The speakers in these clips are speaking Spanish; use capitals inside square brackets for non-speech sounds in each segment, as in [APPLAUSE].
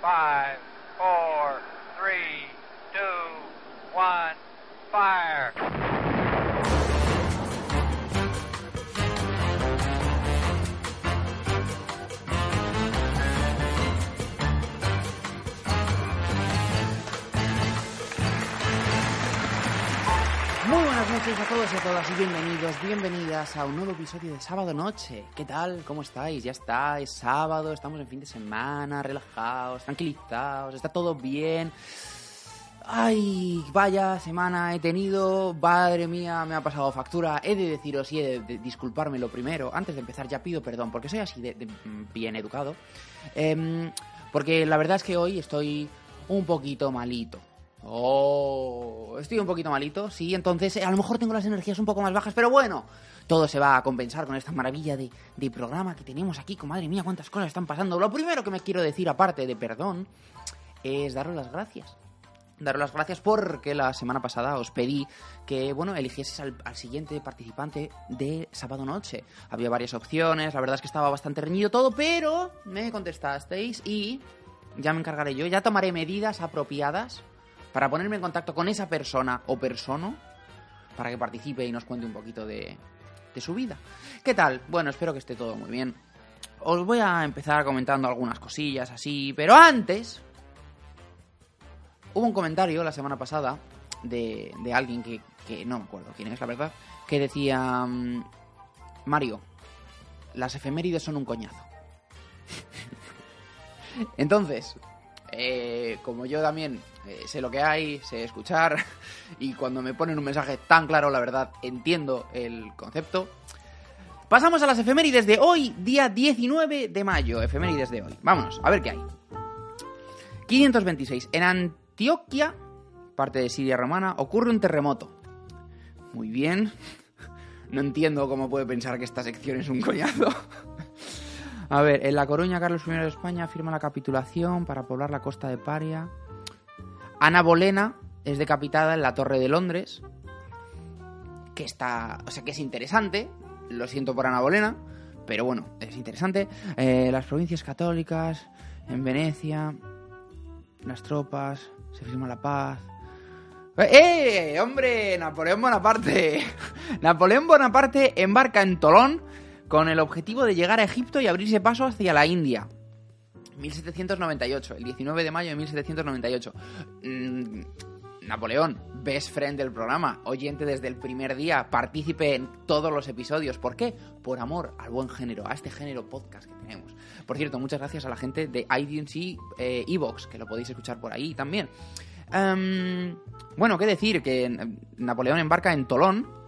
five, todos y a todas y bienvenidos, bienvenidas a un nuevo episodio de Sábado Noche. ¿Qué tal? ¿Cómo estáis? Ya está, es sábado, estamos en fin de semana, relajados, tranquilizados, está todo bien. Ay, vaya semana he tenido, madre mía, me ha pasado factura. He de deciros y he de, disculparme lo primero. Antes de empezar ya pido perdón porque soy así de, bien educado. Em, porque la verdad es que hoy estoy un poquito malito. Oh, estoy un poquito malito, sí, entonces eh, a lo mejor tengo las energías un poco más bajas, pero bueno, todo se va a compensar con esta maravilla de, programa que tenemos aquí, con madre mía, cuántas cosas están pasando. Lo primero que me quiero decir, aparte de perdón, es daros las gracias. Daros las gracias porque la semana pasada os pedí que, bueno, eligieses al siguiente participante de sábado noche. Había varias opciones, la verdad es que estaba bastante reñido todo, pero me contestasteis y ya me encargaré yo, ya tomaré medidas apropiadas para ponerme en contacto con esa persona o persona para que participe y nos cuente un poquito de, su vida. ¿Qué tal? Bueno, espero que esté todo muy bien. Os voy a empezar comentando algunas cosillas así, pero antes hubo un comentario la semana pasada de, de alguien que, que no me acuerdo quién es, la verdad, que decía, mm, Mario, las efemérides son un coñazo. [LAUGHS] Entonces, eh, como yo también eh, sé lo que hay, sé escuchar, [LAUGHS] y cuando me ponen un mensaje tan claro, la verdad, entiendo el concepto. Pasamos a las efemérides de hoy, día 19 de mayo, efemérides de hoy. Vámonos, a ver qué hay. 526. En Antioquia, parte de Siria romana, ocurre un terremoto. Muy bien. [LAUGHS] No entiendo cómo puede pensar que esta sección es un coñazo. [LAUGHS] A ver, en La Coruña, Carlos I de España firma la capitulación para poblar la costa de Paria. Ana Bolena es decapitada en la Torre de Londres. Que está. O sea, que es interesante. Lo siento por Ana Bolena. Pero bueno, es interesante. Eh, las provincias católicas. En Venecia. Las tropas. Se firma la paz. ¡Eh! ¡Hombre! Napoleón Bonaparte. [LAUGHS] Napoleón Bonaparte embarca en Tolón con el objetivo de llegar a Egipto y abrirse paso hacia la India. 1798, el 19 de mayo de 1798. Mm, Napoleón, best friend del programa, oyente desde el primer día, partícipe en todos los episodios. ¿Por qué? Por amor al buen género, a este género podcast que tenemos. Por cierto, muchas gracias a la gente de iTunes eh, Evox, que lo podéis escuchar por ahí también. Em, bueno, qué decir, que Napoleón embarca en Tolón,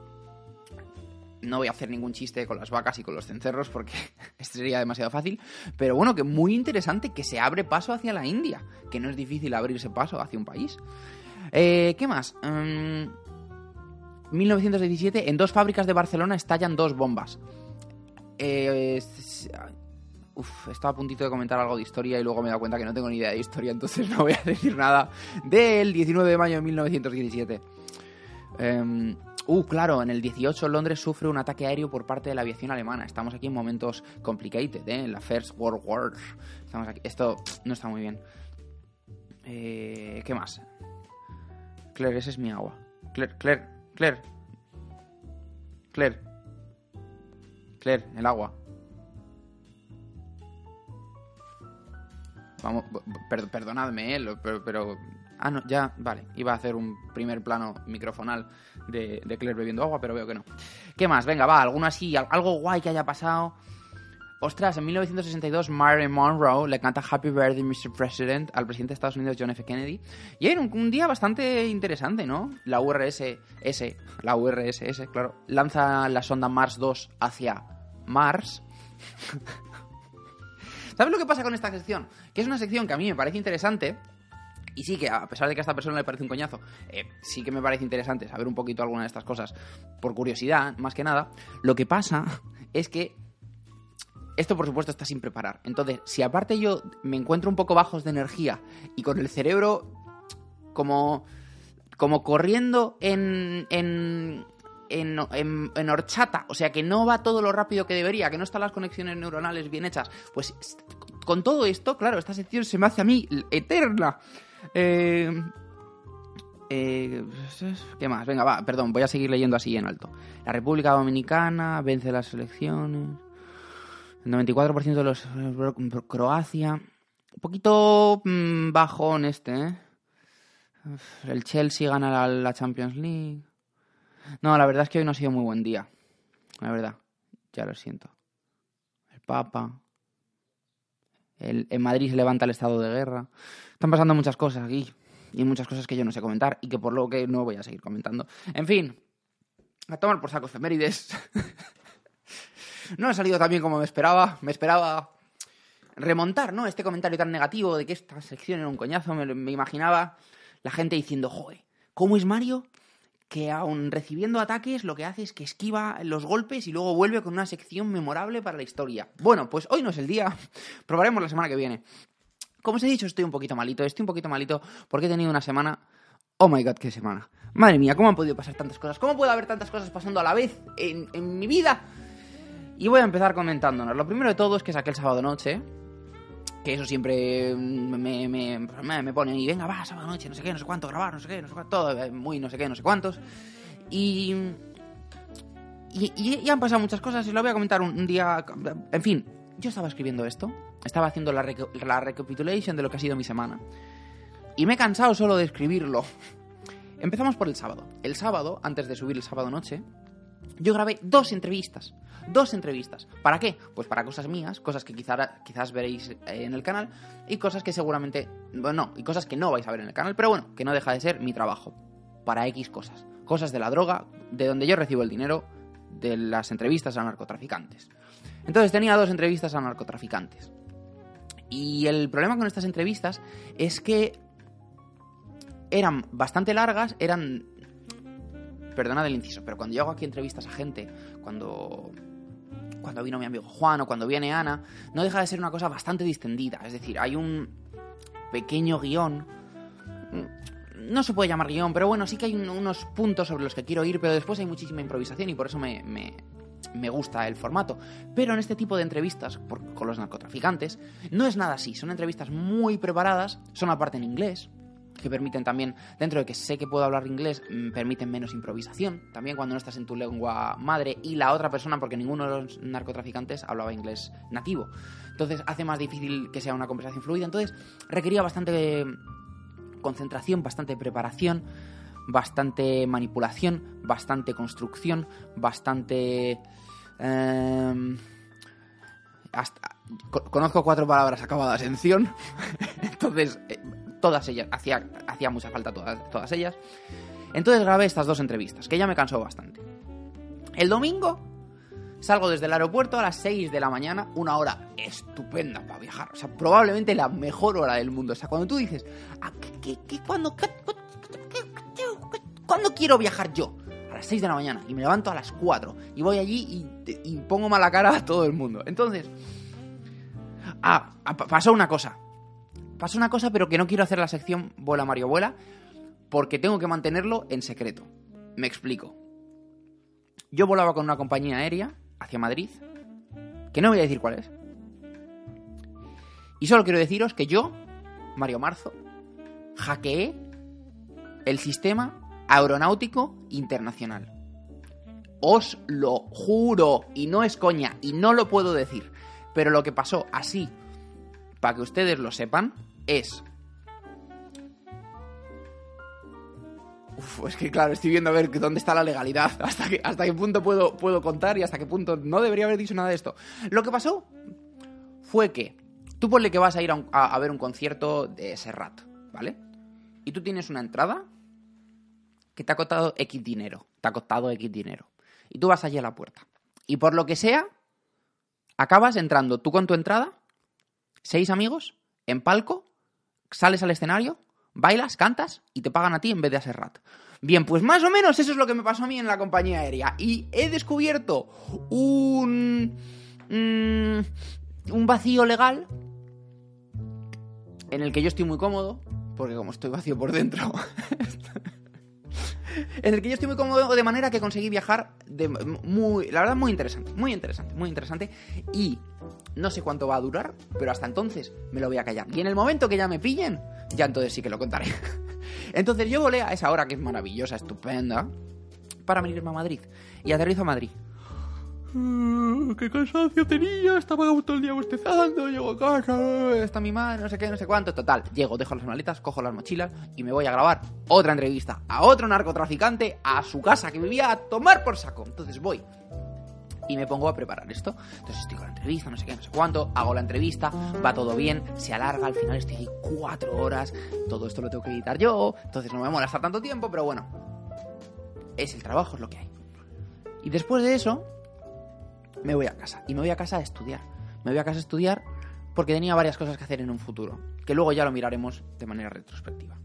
no voy a hacer ningún chiste con las vacas y con los cencerros porque [LAUGHS] esto sería demasiado fácil. Pero bueno, que muy interesante que se abre paso hacia la India. Que no es difícil abrirse paso hacia un país. Eh, ¿Qué más? Um, 1917, en dos fábricas de Barcelona estallan dos bombas. Eh, estaba a puntito de comentar algo de historia y luego me he dado cuenta que no tengo ni idea de historia, entonces [LAUGHS] no voy a decir nada del 19 de mayo de 1917. Em, Uh, claro, en el 18 Londres sufre un ataque aéreo por parte de la aviación alemana. Estamos aquí en momentos complicated, ¿eh? En la First World War. Estamos aquí. Esto no está muy bien. Eh, ¿Qué más? Claire, ese es mi agua. Claire, Claire, Claire. Claire. Claire, el agua. Vamos, per- perdonadme, ¿eh? Pero, pero- Ah, no, ya, vale. Iba a hacer un primer plano microfonal de, de Claire bebiendo agua, pero veo que no. ¿Qué más? Venga, va, alguno así, al- algo guay que haya pasado. Ostras, en 1962 Marilyn Monroe le canta Happy Birthday Mr. President al presidente de Estados Unidos John F. Kennedy. Y era un, un día bastante interesante, ¿no? La URSS, la URSS, claro, lanza la sonda Mars 2 hacia Mars. [LAUGHS] ¿Sabes lo que pasa con esta sección? Que es una sección que a mí me parece interesante. Y sí que, a pesar de que a esta persona le parece un coñazo, eh, sí que me parece interesante saber un poquito alguna de estas cosas. Por curiosidad, más que nada. Lo que pasa [LAUGHS] es que esto, por supuesto, está sin preparar. Entonces, si aparte yo me encuentro un poco bajos de energía y con el cerebro como, como corriendo en, en, en, en- en horchata, o sea que no va todo lo rápido que debería, que no están las conexiones neuronales bien hechas, pues con todo esto, claro, esta sección se me hace a mí eterna. Eh, eh, ¿Qué más? Venga, va, perdón, voy a seguir leyendo así en alto. La República Dominicana vence las elecciones. El 94% de los... Croacia. Un poquito mm, bajón este, ¿eh? El Chelsea gana la, la Champions League. No, la verdad es que hoy no ha sido muy buen día. La verdad, ya lo siento. El Papa. El, en Madrid se levanta el estado de guerra. Están pasando muchas cosas aquí. Y muchas cosas que yo no sé comentar y que por lo que no voy a seguir comentando. En fin, a tomar por saco efemérides. [LAUGHS] no ha salido tan bien como me esperaba. Me esperaba remontar, ¿no? Este comentario tan negativo de que esta sección era un coñazo. Me, me imaginaba la gente diciendo, joder, ¿cómo es Mario? Que aun recibiendo ataques lo que hace es que esquiva los golpes y luego vuelve con una sección memorable para la historia. Bueno, pues hoy no es el día. [LAUGHS] Probaremos la semana que viene. Como os he dicho, estoy un poquito malito. Estoy un poquito malito porque he tenido una semana. Oh my god, qué semana. Madre mía, ¿cómo han podido pasar tantas cosas? ¿Cómo puede haber tantas cosas pasando a la vez en, en mi vida? Y voy a empezar comentándonos. Lo primero de todo es que saqué el sábado noche. Que eso siempre me, me, me, me pone y venga, va, sábado noche, no sé qué, no sé cuánto, grabar, no sé qué, no sé cuánto, todo, eh, muy no sé qué, no sé cuántos. Y. Y, han pasado muchas cosas y lo voy a comentar un, día. En fin, yo estaba escribiendo esto, estaba haciendo la, reca- la recapitulation de lo que ha sido mi semana. Y me he cansado solo de escribirlo. Empezamos por el sábado. El sábado, antes de subir el sábado noche, yo grabé dos entrevistas. Dos entrevistas. ¿Para qué? Pues para cosas mías, cosas que quizá, quizás veréis eh, en el canal y cosas que seguramente... Bueno, no, y cosas que no vais a ver en el canal, pero bueno, que no deja de ser mi trabajo. Para X cosas. Cosas de la droga, de donde yo recibo el dinero de las entrevistas a narcotraficantes. Entonces tenía dos entrevistas a narcotraficantes. Y el problema con estas entrevistas es que eran bastante largas, eran... Perdonad el inciso, pero cuando yo hago aquí entrevistas a gente, cuando cuando vino mi amigo Juan o cuando viene Ana, no deja de ser una cosa bastante distendida. Es decir, hay un pequeño guion. No se puede llamar guion, pero bueno, sí que hay un- unos puntos sobre los que quiero ir, pero después hay muchísima improvisación y por eso me, me- gusta el formato. Pero en este tipo de entrevistas con los narcotraficantes, no es nada así. Son entrevistas muy preparadas, son aparte en inglés, que permiten también, dentro de que sé que puedo hablar inglés, mm, permiten menos improvisación. También cuando no estás en tu lengua madre y la otra persona, porque ninguno de los narcotraficantes hablaba inglés nativo. Entonces hace más difícil que sea una conversación fluida. Entonces requería bastante concentración, bastante preparación, bastante manipulación, bastante construcción, bastante... em, hasta- co- conozco cuatro palabras acabadas en [LAUGHS] ción, entonces eh, todas ellas, hacía, hacía mucha falta todas, todas ellas. Entonces grabé estas dos entrevistas, que ya me cansó bastante. El domingo salgo desde el aeropuerto a las 6 de la mañana, una hora estupenda para viajar. O sea, probablemente la mejor hora del mundo. O sea, cuando tú dices, "Ah, ¿qué, cuándo, qué- qué- qué- ¿cuándo quiero viajar yo? A las 6 de la mañana. Y me levanto a las 4. Y voy allí y, y pongo mala cara a todo el mundo. Entonces, ah, ah, pa- pasó una cosa. Pasó una cosa, pero que no quiero hacer la sección Vuela Mario Vuela, porque tengo que mantenerlo en secreto. Me explico. Yo volaba con una compañía aérea hacia Madrid, que no voy a decir cuál es. Y solo quiero deciros que yo, Mario Marzo, hackeé el sistema aeronáutico internacional. Os lo juro, y no es coña, y no lo puedo decir. Pero lo que pasó así, para que ustedes lo sepan, es... Uf, es que claro, estoy viendo a ver dónde está la legalidad, [LAUGHS] hasta, que, hasta qué punto puedo, puedo contar y hasta qué punto no debería haber dicho nada de esto. Lo que pasó fue que tú ponle que vas a ir a, a- ver un concierto de Serrat, ¿vale? Y tú tienes una entrada que te ha costado X dinero, te ha costado X dinero. Y tú vas allí a la puerta. Y por lo que sea, acabas entrando tú con tu entrada, seis amigos, en palco, sales al escenario, bailas, cantas y te pagan a ti en vez de a Serrat. Bien, pues más o menos eso es lo que me pasó a mí en la compañía aérea. Y he descubierto un. mm, un vacío legal en el que yo estoy muy cómodo, porque como estoy vacío por dentro, [LAUGHS] en el que yo estoy muy cómodo de manera que conseguí viajar de muy, la verdad, muy interesante, muy interesante, muy interesante. Y no sé cuánto va a durar, pero hasta entonces me lo voy a callar. Y en el momento que ya me pillen, ya entonces sí que lo contaré. [LAUGHS] entonces yo volé a esa hora que es maravillosa, estupenda, para venirme a Madrid. Y aterrizo a Madrid. Mm, ¡Qué cansancio tenía! Estaba todo el día bostezando, llego a casa, está mi madre, no sé qué, no sé cuánto. Total, llego, dejo las maletas, cojo las mochilas y me voy a grabar otra entrevista a otro narcotraficante a su casa que vivía a tomar por saco. Entonces voy y me pongo a preparar esto. Entonces estoy con la entrevista, no sé qué, no sé cuánto, hago la entrevista, va todo bien, se alarga, al final estoy ahí cuatro horas, todo esto lo tengo que editar yo, entonces no me molesta tanto tiempo, pero bueno, es el trabajo, es lo que hay. Y después de eso, me voy a casa. Y me voy a casa a estudiar. Me voy a casa a estudiar porque tenía varias cosas que hacer en un futuro, que luego ya lo miraremos de manera retrospectiva.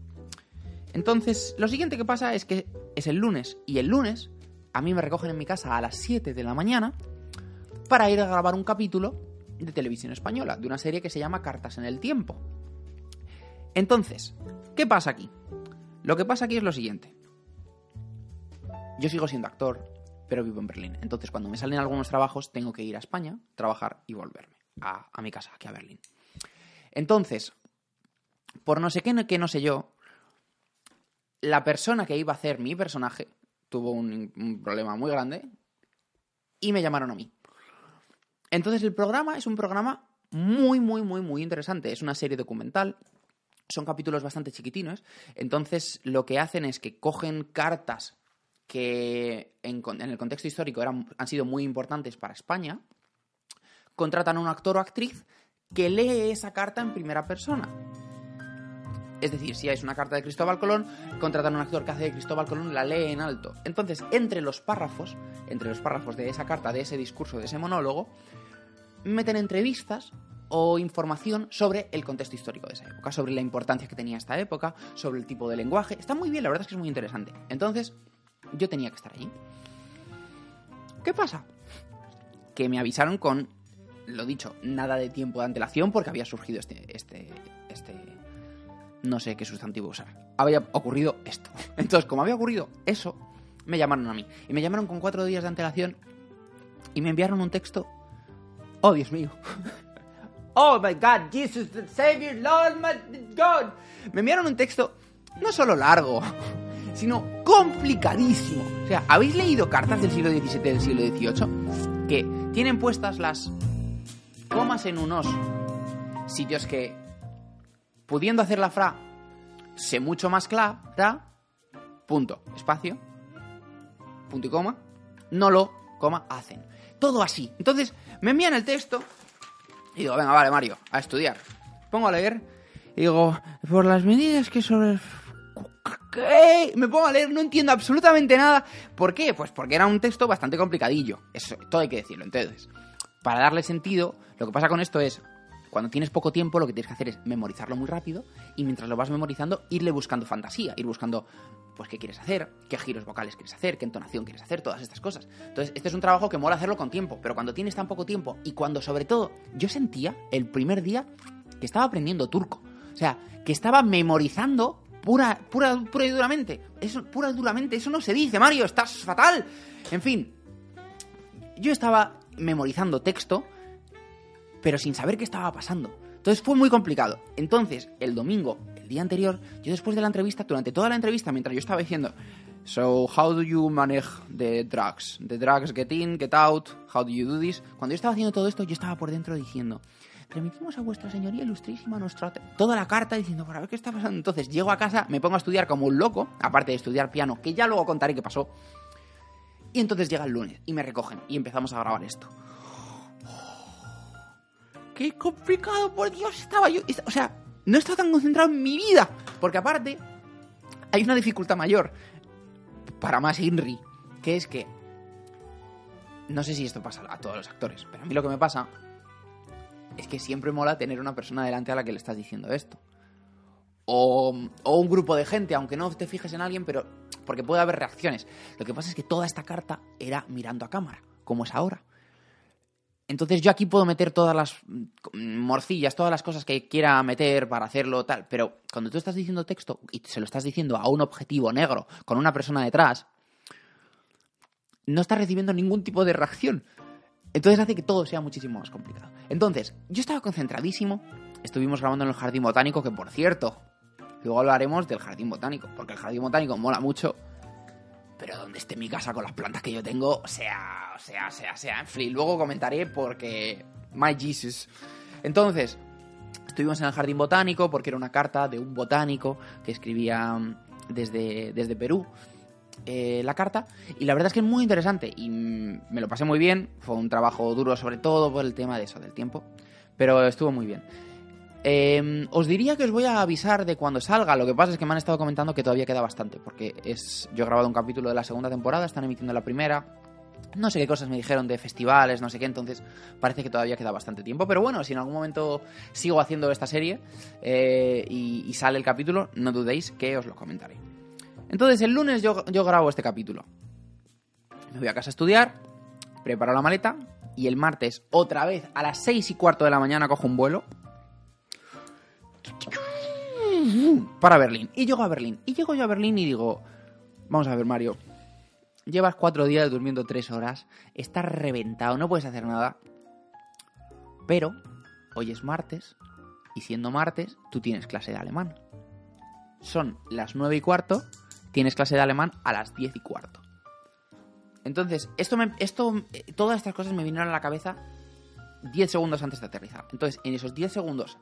Entonces, lo siguiente que pasa es que es el lunes, y el lunes a mí me recogen en mi casa a las 7 de la mañana para ir a grabar un capítulo de televisión española, de una serie que se llama Cartas en el Tiempo. Entonces, ¿qué pasa aquí? Lo que pasa aquí es lo siguiente. Yo sigo siendo actor, pero vivo en Berlín. Entonces, cuando me salen algunos trabajos, tengo que ir a España, trabajar y volverme a, mi casa, aquí a Berlín. Entonces, por no sé qué, no sé yo, la persona que iba a hacer mi personaje tuvo un, un problema muy grande y me llamaron a mí. Entonces, el programa es un programa muy, muy, muy, muy interesante. Es una serie documental son capítulos bastante chiquitinos. Entonces, lo que hacen es que cogen cartas que en, el contexto histórico eran, han sido muy importantes para España, contratan a un actor o actriz que lee esa carta en primera persona. Es decir, si es una carta de Cristóbal Colón, contratan a un actor que hace de Cristóbal Colón la lee en alto. Entonces, entre los párrafos, entre los párrafos de esa carta, de ese discurso, de ese monólogo, meten entrevistas o información sobre el contexto histórico de esa época, sobre la importancia que tenía esta época, sobre el tipo de lenguaje. Está muy bien, la verdad es que es muy interesante. Entonces, yo tenía que estar allí. ¿Qué pasa? Que me avisaron con, lo dicho, nada de tiempo de antelación porque había surgido este, este, este, no sé qué sustantivo usar. Había ocurrido esto. [LAUGHS] Entonces, como había ocurrido eso, me llamaron a mí. Y me llamaron con cuatro días de antelación y me enviaron un texto. Oh, Dios mío. [LAUGHS] Oh, my God, Jesus, the Savior, Lord, my God. Me enviaron un texto no solo largo, [LAUGHS] sino complicadísimo. O sea, ¿habéis leído cartas del siglo XVII del siglo XVIII? Que tienen puestas las comas en unos sitios que, pudiendo hacer la fra, sé mucho más clara, punto, espacio, punto y coma, no lo, coma, hacen. Todo así. Entonces, me envían el texto y digo, venga, vale, Mario, a estudiar. Pongo a leer y digo, por las medidas que sobre ¿Qué? Me pongo a leer, no entiendo absolutamente nada. ¿Por qué? Pues porque era un texto bastante complicadillo. Eso, todo hay que decirlo. Entonces, para darle sentido, lo que pasa con esto es, cuando tienes poco tiempo, lo que tienes que hacer es memorizarlo muy rápido y mientras lo vas memorizando, irle buscando fantasía, ir buscando, pues, qué quieres hacer, qué giros vocales quieres hacer, qué entonación quieres hacer, todas estas cosas. Entonces, este es un trabajo que mola hacerlo con tiempo, pero cuando tienes tan poco tiempo y cuando, sobre todo, yo sentía el primer día que estaba aprendiendo turco. O sea, que estaba memorizando pura, pura, pura y duramente. Eso, pura y duramente, eso no se dice, Mario, estás fatal. En fin, yo estaba memorizando texto, pero sin saber qué estaba pasando. Entonces fue muy complicado. Entonces, el domingo, el día anterior, yo después de la entrevista, durante toda la entrevista, mientras yo estaba diciendo, So, how do you manage the drugs? The drugs get in, get out, how do you do this? Cuando yo estaba haciendo todo esto, yo estaba por dentro diciendo, remitimos a vuestra señoría ilustrísima nuestra toda la carta diciendo, para ver qué está pasando. Entonces llego a casa, me pongo a estudiar como un loco, aparte de estudiar piano, que ya luego contaré qué pasó. Y entonces llega el lunes y me recogen y empezamos a grabar esto. ¡Qué complicado! Por Dios, estaba yo. O sea, no estaba tan concentrado en mi vida. Porque aparte, hay una dificultad mayor. Para más Henry. Que es que. No sé si esto pasa a todos los actores, pero a mí lo que me pasa es que siempre mola tener una persona delante a la que le estás diciendo esto. O, un grupo de gente, aunque no te fijes en alguien, pero porque puede haber reacciones. Lo que pasa es que toda esta carta era mirando a cámara, como es ahora. Entonces yo aquí puedo meter todas las mm, morcillas, todas las cosas que quiera meter para hacerlo tal, pero cuando tú estás diciendo texto y se lo estás diciendo a un objetivo negro con una persona detrás, no estás recibiendo ningún tipo de reacción. Entonces hace que todo sea muchísimo más complicado. Entonces, yo estaba concentradísimo, estuvimos grabando en el jardín botánico, que por cierto, luego hablaremos del jardín botánico, porque el jardín botánico mola mucho, pero donde esté mi casa con las plantas que yo tengo, sea, sea, sea, sea, en fin, luego comentaré porque... My Jesus. Entonces, estuvimos en el jardín botánico porque era una carta de un botánico que escribía mm, desde, desde Perú. eh, la carta y la verdad es que es muy interesante y mm, me lo pasé muy bien fue un trabajo duro sobre todo por el tema de eso del tiempo pero estuvo muy bien eh, os diría que os voy a avisar de cuando salga. Lo que pasa es que me han estado comentando que todavía queda bastante. Porque es. Yo he grabado un capítulo de la segunda temporada, están emitiendo la primera. No sé qué cosas me dijeron de festivales, no sé qué, entonces parece que todavía queda bastante tiempo. Pero bueno, si en algún momento sigo haciendo esta serie eh, y, sale el capítulo, no dudéis que os lo comentaré. Entonces, el lunes yo, yo grabo este capítulo. Me voy a casa a estudiar, preparo la maleta y el martes, otra vez, a las seis y cuarto de la mañana, cojo un vuelo para Berlín. Y llego a Berlín. Y llego yo a Berlín y digo, vamos a ver Mario, llevas cuatro días durmiendo tres horas, estás reventado, no puedes hacer nada. Pero hoy es martes y siendo martes tú tienes clase de alemán. Son las nueve y cuarto, tienes clase de alemán a las diez y cuarto. Entonces, esto, me, esto eh, todas estas cosas me vinieron a la cabeza 10 segundos antes de aterrizar. Entonces, en esos 10 segundos,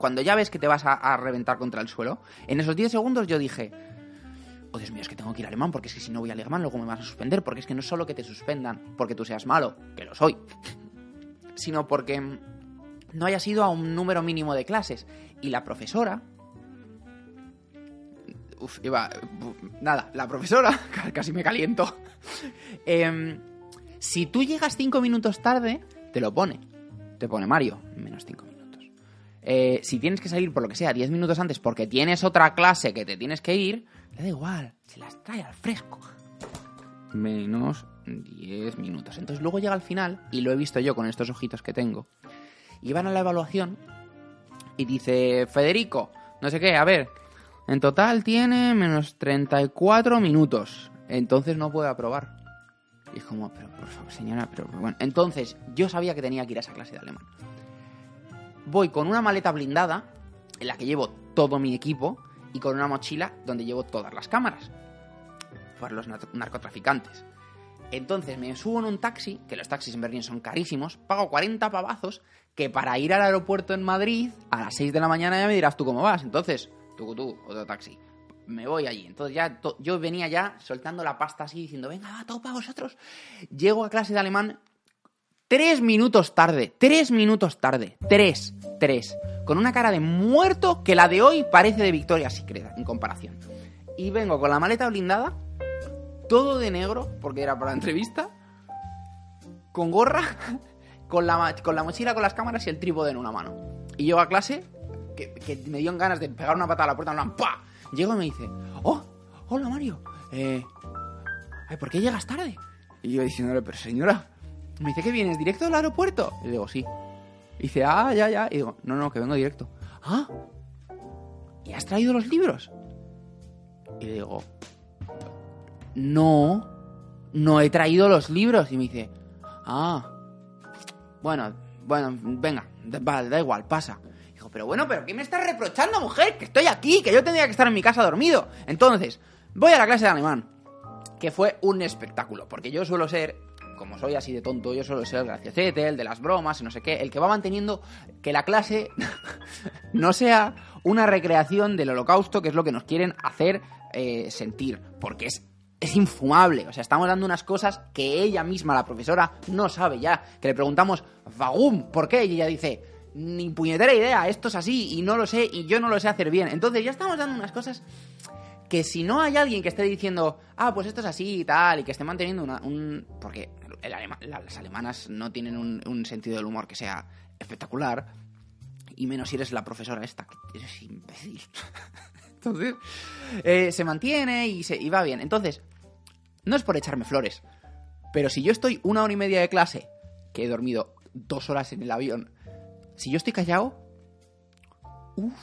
cuando ya ves que te vas a, reventar contra el suelo, en esos 10 segundos yo dije, oh Dios mío, es que tengo que ir a alemán, porque es que si no voy a alemán luego me vas a suspender, porque es que no es solo que te suspendan porque tú seas malo, que lo soy, [LAUGHS] sino porque no hayas ido a un número mínimo de clases. Y la profesora... Uf, iba... Nada, la profesora, [LAUGHS] casi me caliento. [LAUGHS] Em, si tú llegas 5 minutos tarde, te lo pone. Te pone Mario, menos 5 minutos. Eh, si tienes que salir por lo que sea 10 minutos antes porque tienes otra clase que te tienes que ir, le da igual, se las trae al fresco. Menos 10 minutos. Entonces luego llega al final, y lo he visto yo con estos ojitos que tengo, y van a la evaluación y dice, Federico, no sé qué, a ver, en total tiene menos 34 minutos. Entonces no puede aprobar. Y es como, pero por favor, señora, pero bueno. Entonces yo sabía que tenía que ir a esa clase de alemán. Voy con una maleta blindada, en la que llevo todo mi equipo, y con una mochila donde llevo todas las cámaras. Para los nar- narcotraficantes. Entonces me subo en un taxi, que los taxis en Berlín son carísimos, pago 40 pavazos, que para ir al aeropuerto en Madrid a las 6 de la mañana ya me dirás tú cómo vas. Entonces, tú, tú, otro taxi. Me voy allí. Entonces ya yo venía ya soltando la pasta así, diciendo, venga, va, todo para vosotros. Llego a clase de alemán tres minutos tarde, tres minutos tarde, tres, tres. Con una cara de muerto que la de hoy parece de Victoria Secret en comparación. Y vengo con la maleta blindada, todo de negro, porque era para la entrevista, con gorra, [LAUGHS] con la, con la mochila con las cámaras y el trípode en una mano. Y llego a clase, que, me dio ganas de pegar una patada a la puerta, en ¡pa! Llego y me dice, ¡Oh! ¡Hola Mario! Eh, ¿Por qué llegas tarde? Y yo diciéndole, pero señora, me dice que vienes directo del aeropuerto. Y digo, sí. Y dice, ah, ya, ya. Y digo, no, no, que vengo directo. Ah, ¿y has traído los libros? Y le digo, no, no he traído los libros. Y me dice, ah, bueno, bueno, venga, vale, da igual, pasa. Dijo, pero bueno, pero ¿qué me estás reprochando, mujer? Que estoy aquí, que yo tendría que estar en mi casa dormido. Entonces, voy a la clase de alemán, que fue un espectáculo, porque yo suelo ser, como soy así de tonto, yo suelo ser el graciosete, el de las bromas y no sé qué, el que va manteniendo que la clase [LAUGHS] no sea una recreación del holocausto, que es lo que nos quieren hacer eh, sentir, porque es es infumable. O sea, estamos dando unas cosas que ella misma, la profesora, no sabe ya. Que le preguntamos, Vagum, ¿por qué? Y ella dice, ni puñetera idea, esto es así y no lo sé y yo no lo sé hacer bien. Entonces ya estamos dando unas cosas que si no hay alguien que esté diciendo, ah, pues esto es así y tal, y que esté manteniendo una, un... Porque las alemanas no tienen un, sentido del humor que sea espectacular, y menos si eres la profesora esta, que eres imbécil. [LAUGHS] Entonces, eh, se mantiene y, se, y va bien. Entonces, no es por echarme flores, pero si yo estoy una hora y media de clase, que he dormido dos horas en el avión. Si yo estoy callado, Uf,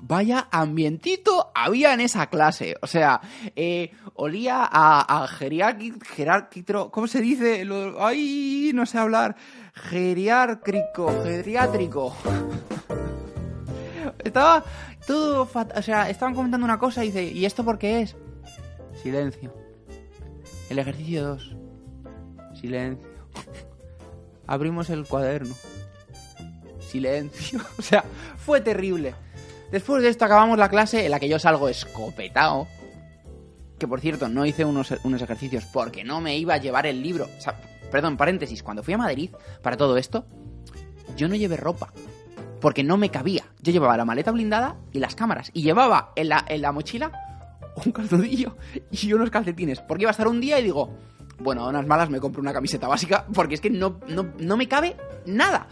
vaya ambientito había en esa clase. O sea, eh, olía a, a geriátrico, ¿cómo se dice? Lo, ay, no sé hablar. Geriátrico, geriátrico. [LAUGHS] Estaba todo, o sea, estaban comentando una cosa y dice, ¿y esto por qué es? Silencio. El ejercicio 2. Silencio. Abrimos el cuaderno. Silencio. [LAUGHS] O sea, fue terrible. Después de esto acabamos la clase en la que yo salgo escopetado. Que por cierto, no hice unos, unos ejercicios porque no me iba a llevar el libro. O sea, perdón, paréntesis, cuando fui a Madrid para todo esto, yo no llevé ropa. Porque no me cabía. Yo llevaba la maleta blindada y las cámaras. Y llevaba en la, en la mochila un calzadillo y unos calcetines. Porque iba a estar un día y digo, bueno, a unas malas me compro una camiseta básica porque es que no, no, no me cabe nada.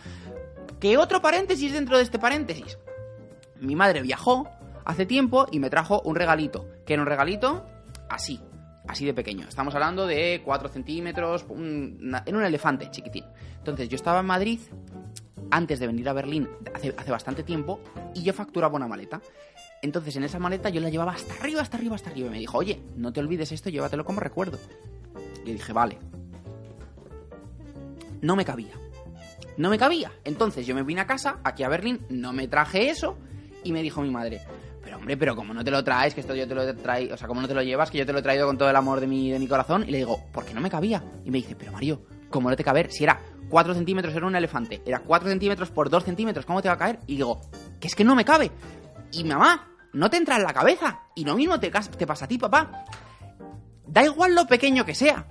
Que otro paréntesis dentro de este paréntesis mi madre viajó hace tiempo y me trajo un regalito. Que era un regalito así, así de pequeño. Estamos hablando de 4 centímetros, en un elefante chiquitín. Entonces yo estaba en Madrid antes de venir a Berlín hace, hace bastante tiempo y yo facturaba una maleta. Entonces en esa maleta yo la llevaba hasta arriba, hasta arriba, hasta arriba. Y me dijo, oye, no te olvides esto, llévatelo como recuerdo. Y dije, vale. No me cabía. No me cabía. Entonces yo me vine a casa, aquí a Berlín, no me traje eso y me dijo mi madre, pero hombre, pero como no te lo traes, que esto yo te lo traigo, o sea, como no te lo llevas, que yo te lo he traído con todo el amor de mi, de mi corazón, y le digo, ¿por qué no me cabía? Y me dice, pero Mario, ¿cómo no te caber? Si era 4 centímetros, era un elefante, era 4 centímetros por 2 centímetros, ¿cómo te va a caer? Y digo, que es que no me cabe. Y mamá, no te entra en la cabeza. Y lo mismo te, te pasa a ti, papá. Da igual lo pequeño que sea.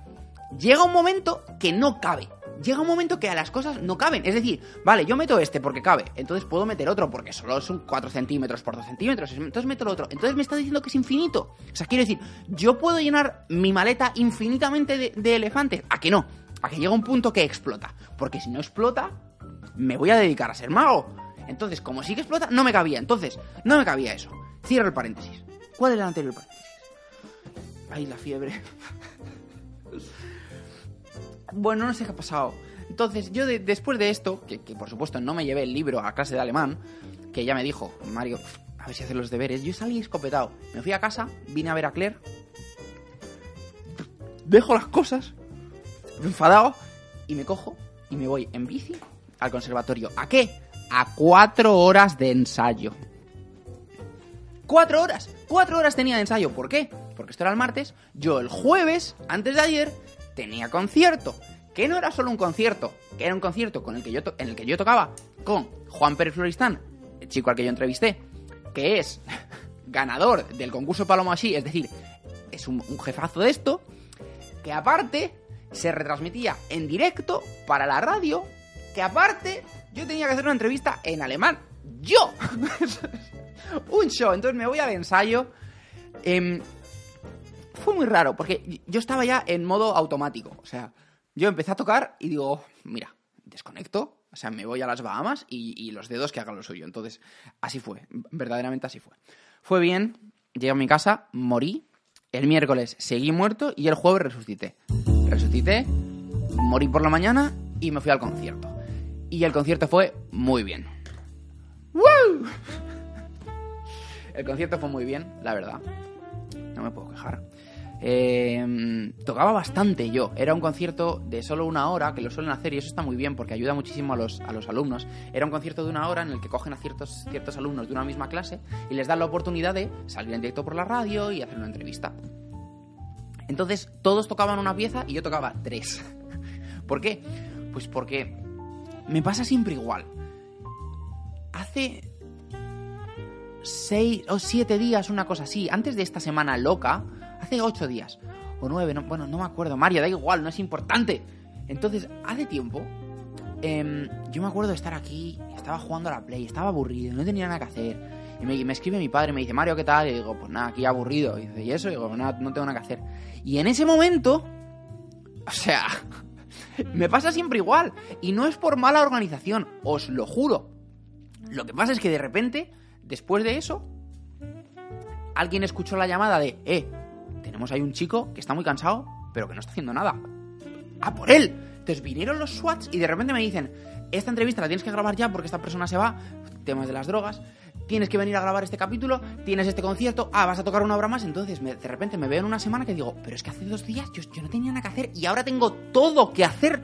Llega un momento que no cabe llega un momento que a las cosas no caben. Es decir, vale, yo meto este porque cabe, entonces puedo meter otro porque solo son 4 centímetros por 2 centímetros, entonces meto el otro. Entonces me está diciendo que es infinito. O sea, quiero decir, yo puedo llenar mi maleta infinitamente de, elefantes. ¿A que no? A que llega un punto que explota. Porque si no explota, me voy a dedicar a ser mago. Entonces, como sí que explota, no me cabía. Entonces, no me cabía eso. Cierro el paréntesis. ¿Cuál es el anterior paréntesis? Ay, la fiebre. Bueno, no sé qué ha pasado. Entonces, yo después de esto, que, por supuesto no me llevé el libro a clase de alemán, que ya me dijo, Mario, a ver si hace los deberes, yo salí escopetado. Me fui a casa, vine a ver a Claire, dejo las cosas, enfadado, y me cojo y me voy en bici al conservatorio. ¿A qué? A cuatro horas de ensayo. ¡Cuatro horas! ¡Cuatro horas tenía de ensayo! ¿Por qué? Porque esto era el martes. Yo el jueves, antes de ayer, tenía concierto. Que no era solo un concierto, que era un concierto con el que yo en el que yo tocaba con Juan Pérez Floristán, el chico al que yo entrevisté, que es [LAUGHS] ganador del concurso Palomo Así, es decir, es un, jefazo de esto, que aparte se retransmitía en directo para la radio, que aparte yo tenía que hacer una entrevista en alemán. ¡Yo! [LAUGHS] un show. Entonces me voy al ensayo. Eh, fue muy raro, porque yo estaba ya en modo automático. O sea, yo empecé a tocar y digo, mira, desconecto, o sea, me voy a las Bahamas y, los dedos que hagan lo suyo. Entonces, así fue, verdaderamente así fue. Fue bien, llegué a mi casa, morí, el miércoles seguí muerto y el jueves resucité. Resucité, morí por la mañana y me fui al concierto. Y el concierto fue muy bien. ¡Woo! El concierto fue muy bien, la verdad. No me puedo quejar. Eh, tocaba bastante yo. Era un concierto de solo una hora, que lo suelen hacer y eso está muy bien porque ayuda muchísimo a los, a los alumnos. Era un concierto de una hora en el que cogen a ciertos, ciertos alumnos de una misma clase y les dan la oportunidad de salir en directo por la radio y hacer una entrevista. Entonces todos tocaban una pieza y yo tocaba tres. [LAUGHS] ¿Por qué? Pues porque me pasa siempre igual. Hace seis o siete días, una cosa así, antes de esta semana loca, hace ocho días, o nueve, bueno, no me acuerdo, Mario, da igual, no es importante. Entonces, hace tiempo, em, yo me acuerdo de estar aquí, estaba jugando a la Play, estaba aburrido, no tenía nada que hacer. Y me, escribe mi padre, me dice, Mario, ¿qué tal? Y digo, pues nada, aquí aburrido. Y ¿y eso? Y digo, no, no tengo nada que hacer. Y en ese momento, [LAUGHS] o sea, [LAUGHS] me pasa siempre igual. Y no es por mala organización, os lo juro. Lo que pasa es que de repente, después de eso, alguien escuchó la llamada de, eh, tenemos ahí un chico que está muy cansado, pero que no está haciendo nada. ¡A por él! Entonces vinieron los SWATs y de repente me dicen, esta entrevista la tienes que grabar ya porque esta persona se va, temas de las drogas, tienes que venir a grabar este capítulo, tienes este concierto, ah, vas a tocar una obra más, entonces me- de repente me veo en una semana que digo, pero es que hace dos días yo, yo no tenía nada que hacer y ahora tengo todo que hacer.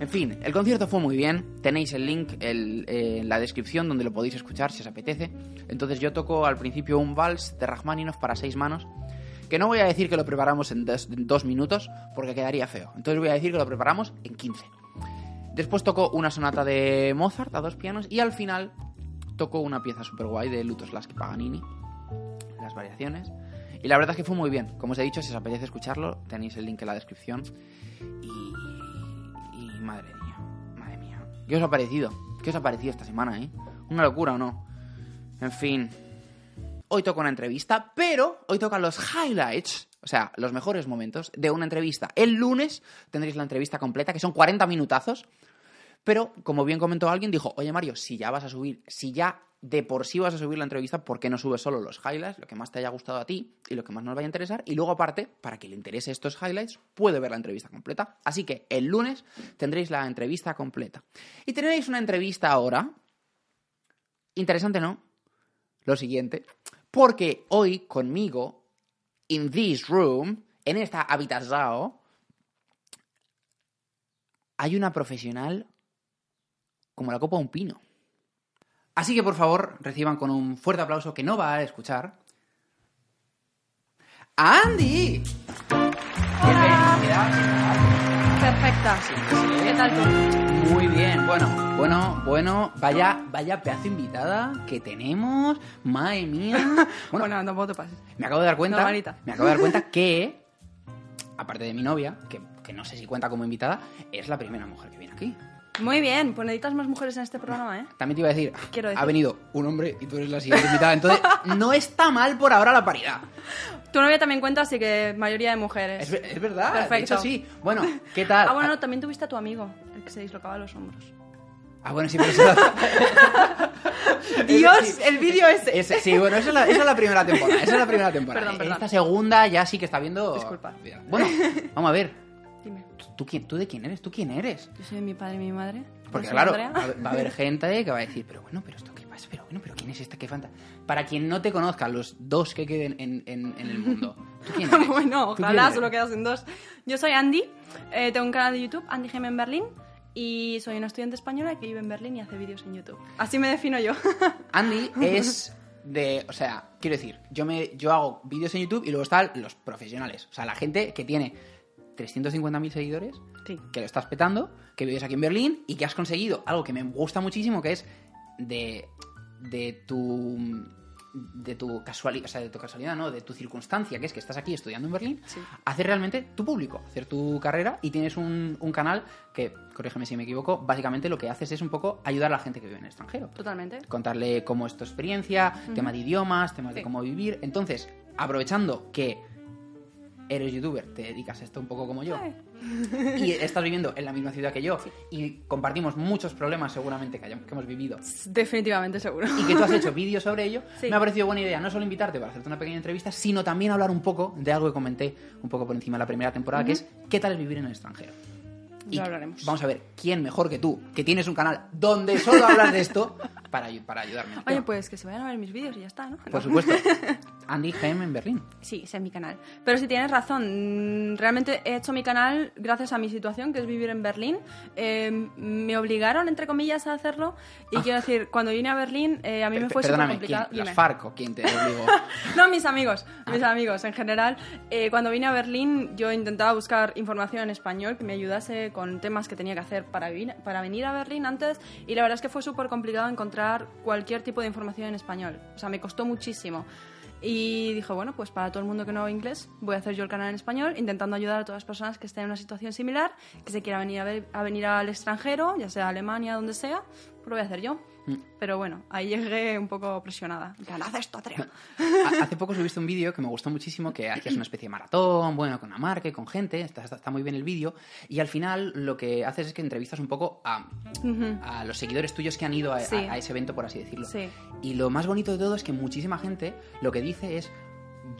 En fin, el concierto fue muy bien. Tenéis el link el- eh, en la descripción donde lo podéis escuchar si os apetece. Entonces yo toco al principio un vals de Rachmaninoff para seis manos. Que no voy a decir que lo preparamos en dos, minutos porque quedaría feo. Entonces voy a decir que lo preparamos en 15. Después toco una sonata de Mozart a dos pianos y al final toco una pieza super guay de Lutoslavski Paganini, las variaciones. Y la verdad es que fue muy bien. Como os he dicho, si os apetece escucharlo, tenéis el link en la descripción. Y, y madre mía, madre mía. ¿Qué os ha parecido? ¿Qué os ha parecido esta semana, eh? ¿Una locura o no? En fin. Hoy toca una entrevista, pero hoy tocan los highlights, o sea, los mejores momentos de una entrevista. El lunes tendréis la entrevista completa, que son 40 minutazos. Pero, como bien comentó alguien, dijo, oye Mario, si ya vas a subir, si ya de por sí vas a subir la entrevista, ¿por qué no subes solo los highlights, lo que más te haya gustado a ti y lo que más nos vaya a interesar? Y luego, aparte, para que le interese estos highlights, puede ver la entrevista completa. Así que el lunes tendréis la entrevista completa. Y tenéis una entrevista ahora. Interesante, ¿no? Lo siguiente. Porque hoy conmigo, in this room, en esta habitación, hay una profesional como la copa de un pino. Así que por favor reciban con un fuerte aplauso que no va a escuchar. ¡A ¡Andy! Perfecta. ¿Qué tal tú? Muy bien, bueno, bueno, bueno, vaya, vaya pedazo invitada que tenemos, madre mía. [LAUGHS] Bueno, Bueno, tampoco te pases. me acabo de dar cuenta, me acabo de dar cuenta [LAUGHS] que, aparte de mi novia, que, que no sé si cuenta como invitada, es la primera mujer que viene aquí. Muy bien, pues necesitas más mujeres en este programa, ¿eh? También te iba a decir, Quiero decir. ha venido un hombre y tú eres la siguiente invitada, entonces [LAUGHS] no está mal por ahora la paridad. Tu novia también cuenta, así que mayoría de mujeres. Es, ver- es verdad, de Perfecto. hecho sí. Bueno, ¿qué tal? Ah, bueno, no, también tuviste a tu amigo, el que se dislocaba los hombros. Ah, bueno, sí, pero eso... [LAUGHS] Dios, Sí. el vídeo ese. Ese- sí, bueno, esa es, la, esa es la primera temporada. Esa es la primera [LAUGHS] temporada. Perdón, perdón. Esta segunda ya sí que está viendo. Disculpa. Bueno, vamos a ver. ¿Tú, quién, ¿Tú de quién eres? ¿Tú quién eres? yo soy de mi padre y mi madre. Porque claro, Andrea. va a haber- gente que va a decir, pero bueno, pero esto qué pasa, pero bueno, pero quién es esta que falta. Para quien no te conozca, los dos que queden en, en- en el mundo. ¿Tú quién eres? [LAUGHS] bueno, ¿Tú quién ojalá solo quedasen dos. Yo soy Andy, eh, tengo un canal de YouTube, Andy Gem en Berlín, y soy una estudiante española que vive en Berlín y hace vídeos en YouTube. Así me defino yo. [LAUGHS] Andy es de, o sea, quiero decir, yo me yo hago vídeos en YouTube y luego están los profesionales, o sea, la gente que tiene 350.000 seguidores, sí. que lo estás petando, que vives aquí en Berlín y que has conseguido algo que me gusta muchísimo, que es de de tu de tu casualidad, o sea, de tu casualidad, no, de tu circunstancia, que es que estás aquí estudiando en Berlín, Sí. hacer realmente tu público, hacer tu carrera y tienes un, un canal que, corrígeme si me equivoco, básicamente lo que haces es un poco ayudar a la gente que vive en el extranjero Totalmente. contarle cómo es tu experiencia, tema de idiomas, temas de cómo vivir. Entonces, aprovechando que eres youtuber, te dedicas a esto un poco como yo, y estás viviendo en la misma ciudad que yo, y compartimos muchos problemas seguramente que, hayamos- que hemos vivido, Definitivamente seguro. y que tú has hecho [LAUGHS] vídeos sobre ello, Sí. me ha parecido buena idea no solo invitarte para hacerte una pequeña entrevista, sino también hablar un poco de algo que comenté un poco por encima de la primera temporada, que es qué tal es vivir en el extranjero. Y Ya hablaremos. Vamos a ver, ¿quién mejor que tú, que tienes un canal donde solo hablas de esto, para, para ayudarme? Oye, pues que se vayan a ver mis vídeos y ya está, ¿no? Por No. supuesto. [LAUGHS] Andy Gem en Berlín. Sí, ese es mi canal. Pero si tienes razón, mm, realmente he hecho mi canal gracias a mi situación, que es vivir en Berlín. Eh, me obligaron, entre comillas, a hacerlo. Y quiero decir, cuando vine a Berlín, eh, a mí me fue súper complicado. ¿quién? ¿Las Dime. FARC o quién te obligó? [LAUGHS] No, mis amigos, Ah. mis amigos en general. Eh, cuando vine a Berlín yo intentaba buscar información en español que me ayudase con temas que tenía que hacer para, vivir- para venir a Berlín antes y la verdad es que fue súper complicado encontrar cualquier tipo de información en español. O sea, me costó muchísimo. Y dije, bueno, pues para todo el mundo que no habla inglés, voy a hacer yo el canal en español, intentando ayudar a todas las personas que estén en una situación similar, que se quieran venir a venir al extranjero, ya sea a Alemania, donde sea, pues lo voy a hacer yo. Mm. Pero bueno, ahí llegué un poco presionada. Haz esto, Andrea. [LAUGHS] Ha- Hace poco subiste un vídeo que me gustó muchísimo, que hacías una especie de maratón, bueno, con Amarque, con gente, está, está- muy bien el vídeo, y al final lo que haces es que entrevistas un poco a, los seguidores tuyos que han ido a, a- Sí. a ese evento, por así decirlo. Sí. Y lo más bonito de todo es que muchísima gente lo que dice es,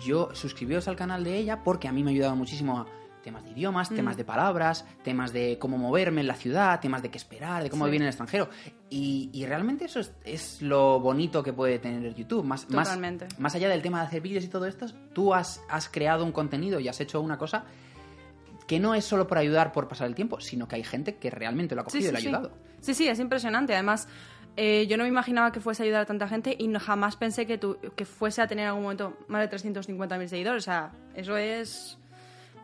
yo suscribíos al canal de ella porque a mí me ha ayudado muchísimo a temas de idiomas, temas de palabras, temas de cómo moverme en la ciudad, temas de qué esperar, de cómo Sí. vivir en el extranjero. Y, y realmente eso es, es lo bonito que puede tener YouTube. Más, más, Totalmente. más allá del tema de hacer vídeos y todo esto, tú has, has creado un contenido y has hecho una cosa que no es solo por ayudar por pasar el tiempo, sino que hay gente que realmente lo ha cogido y le ha ayudado. Sí, sí, es impresionante. Además, eh, yo no me imaginaba que fuese a ayudar a tanta gente y no- jamás pensé que, tu- que fuese a tener en algún momento más de 350.000 seguidores. O sea, eso es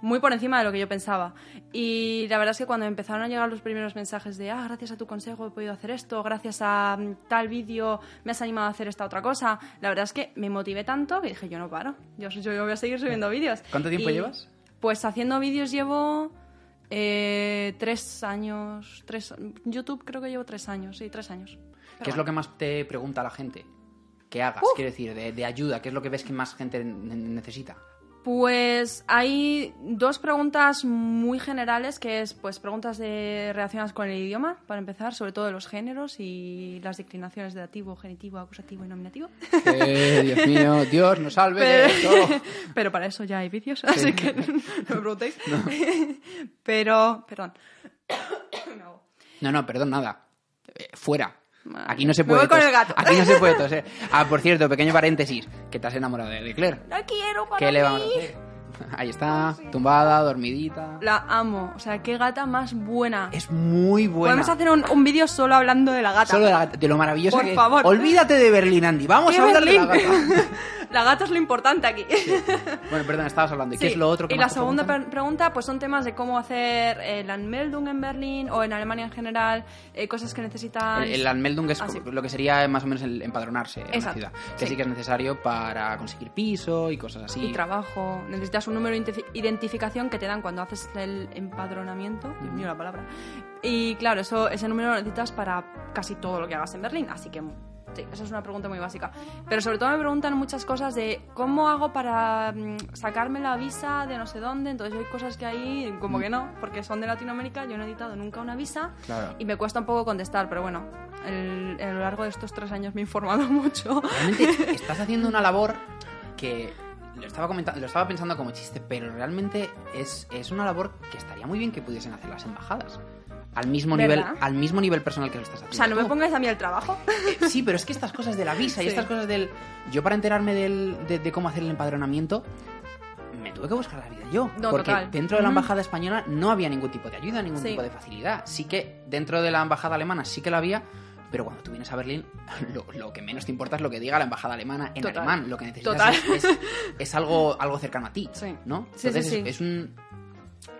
muy por encima de lo que yo pensaba. Y la verdad es que cuando empezaron a llegar los primeros mensajes de, ah, gracias a tu consejo he podido hacer esto, gracias a mm, tal vídeo me has animado a hacer esta otra cosa, la verdad es que me motivé tanto que dije, yo no paro, yo, yo voy a seguir subiendo vídeos. ¿Cuánto tiempo Y, llevas? Pues haciendo vídeos llevo eh, tres años, tres, YouTube creo que llevo tres años, sí, tres años. ¿Qué es lo que más te pregunta la gente? Que hagas, quiero decir, de, de ayuda, ¿qué es lo que ves que más gente ne- necesita? Pues hay dos preguntas muy generales, que es pues preguntas de relacionadas con el idioma, para empezar, sobre todo de los géneros y las declinaciones de dativo, genitivo, acusativo y nominativo. Eh, Dios mío, [LAUGHS] Dios nos salve de esto. Pero, [LAUGHS] pero para eso ya hay vídeos, así que no me preguntéis. [LAUGHS] Pero, perdón. No, no, perdón, nada. Eh, fuera. Madre Aquí no se Me puede voy con el gato. Aquí no se puede toser. Ah, por cierto, pequeño paréntesis. Que te has enamorado de Claire. La quiero para ¿Qué le mí. vamos a hacer? [LAUGHS] Ahí está, tumbada, dormidita. La amo. O sea, qué gata más buena. Es muy buena. Podemos hacer un, un vídeo solo hablando de la gata. Solo de, la gata, de lo maravillosa Por que es. favor. Olvídate de Berlín, Andy. Vamos ¿Qué a hablar de la gata. [LAUGHS] la gata es lo importante aquí. Bueno, perdón, estabas hablando. ¿Y qué es lo otro que Y más la segunda preguntan? pregunta, pues son temas de cómo hacer el Anmeldung en Berlín o en Alemania en general, eh, cosas que necesitan. El, el Anmeldung es Ah, sí. lo que sería más o menos el empadronarse en Exacto, la ciudad. Que sí. que es necesario para conseguir piso y cosas así. Y trabajo. Necesitas un número de identifi- identificación que te dan cuando haces el empadronamiento. Dios mío, la palabra. Y claro, eso, ese número lo necesitas para casi todo lo que hagas en Berlín. Así que, sí, esa es una pregunta muy básica. Pero sobre todo me preguntan muchas cosas de cómo hago para mm, sacarme la visa de no sé dónde. Entonces hay cosas que ahí, como que no, porque son de Latinoamérica. Yo no he editado nunca una visa. Claro. Y me cuesta un poco contestar, pero bueno, el- a lo largo de estos tres años me he informado [LAUGHS] mucho. Realmente estás haciendo una labor que lo estaba comentando, lo estaba pensando como chiste, pero realmente es, es una labor que estaría muy bien que pudiesen hacer las embajadas. Al mismo nivel, al mismo nivel personal que lo estás haciendo. O sea, no me tú. pongáis a mí el trabajo. Eh, sí, pero es que estas cosas de la visa y estas cosas del. Yo, para enterarme del, de, de cómo hacer el empadronamiento, me tuve que buscar la vida yo. No, porque total. dentro de la embajada española no había ningún tipo de ayuda, ningún Sí. tipo de facilidad. Sí que dentro de la embajada alemana sí que la había. Pero cuando tú vienes a Berlín, [LAUGHS] lo, lo que menos te importa es lo que diga la embajada alemana en Total. alemán. Lo que necesitas es, es- es algo, algo cercano a ti, Sí. ¿no? Entonces sí, es- sí. es un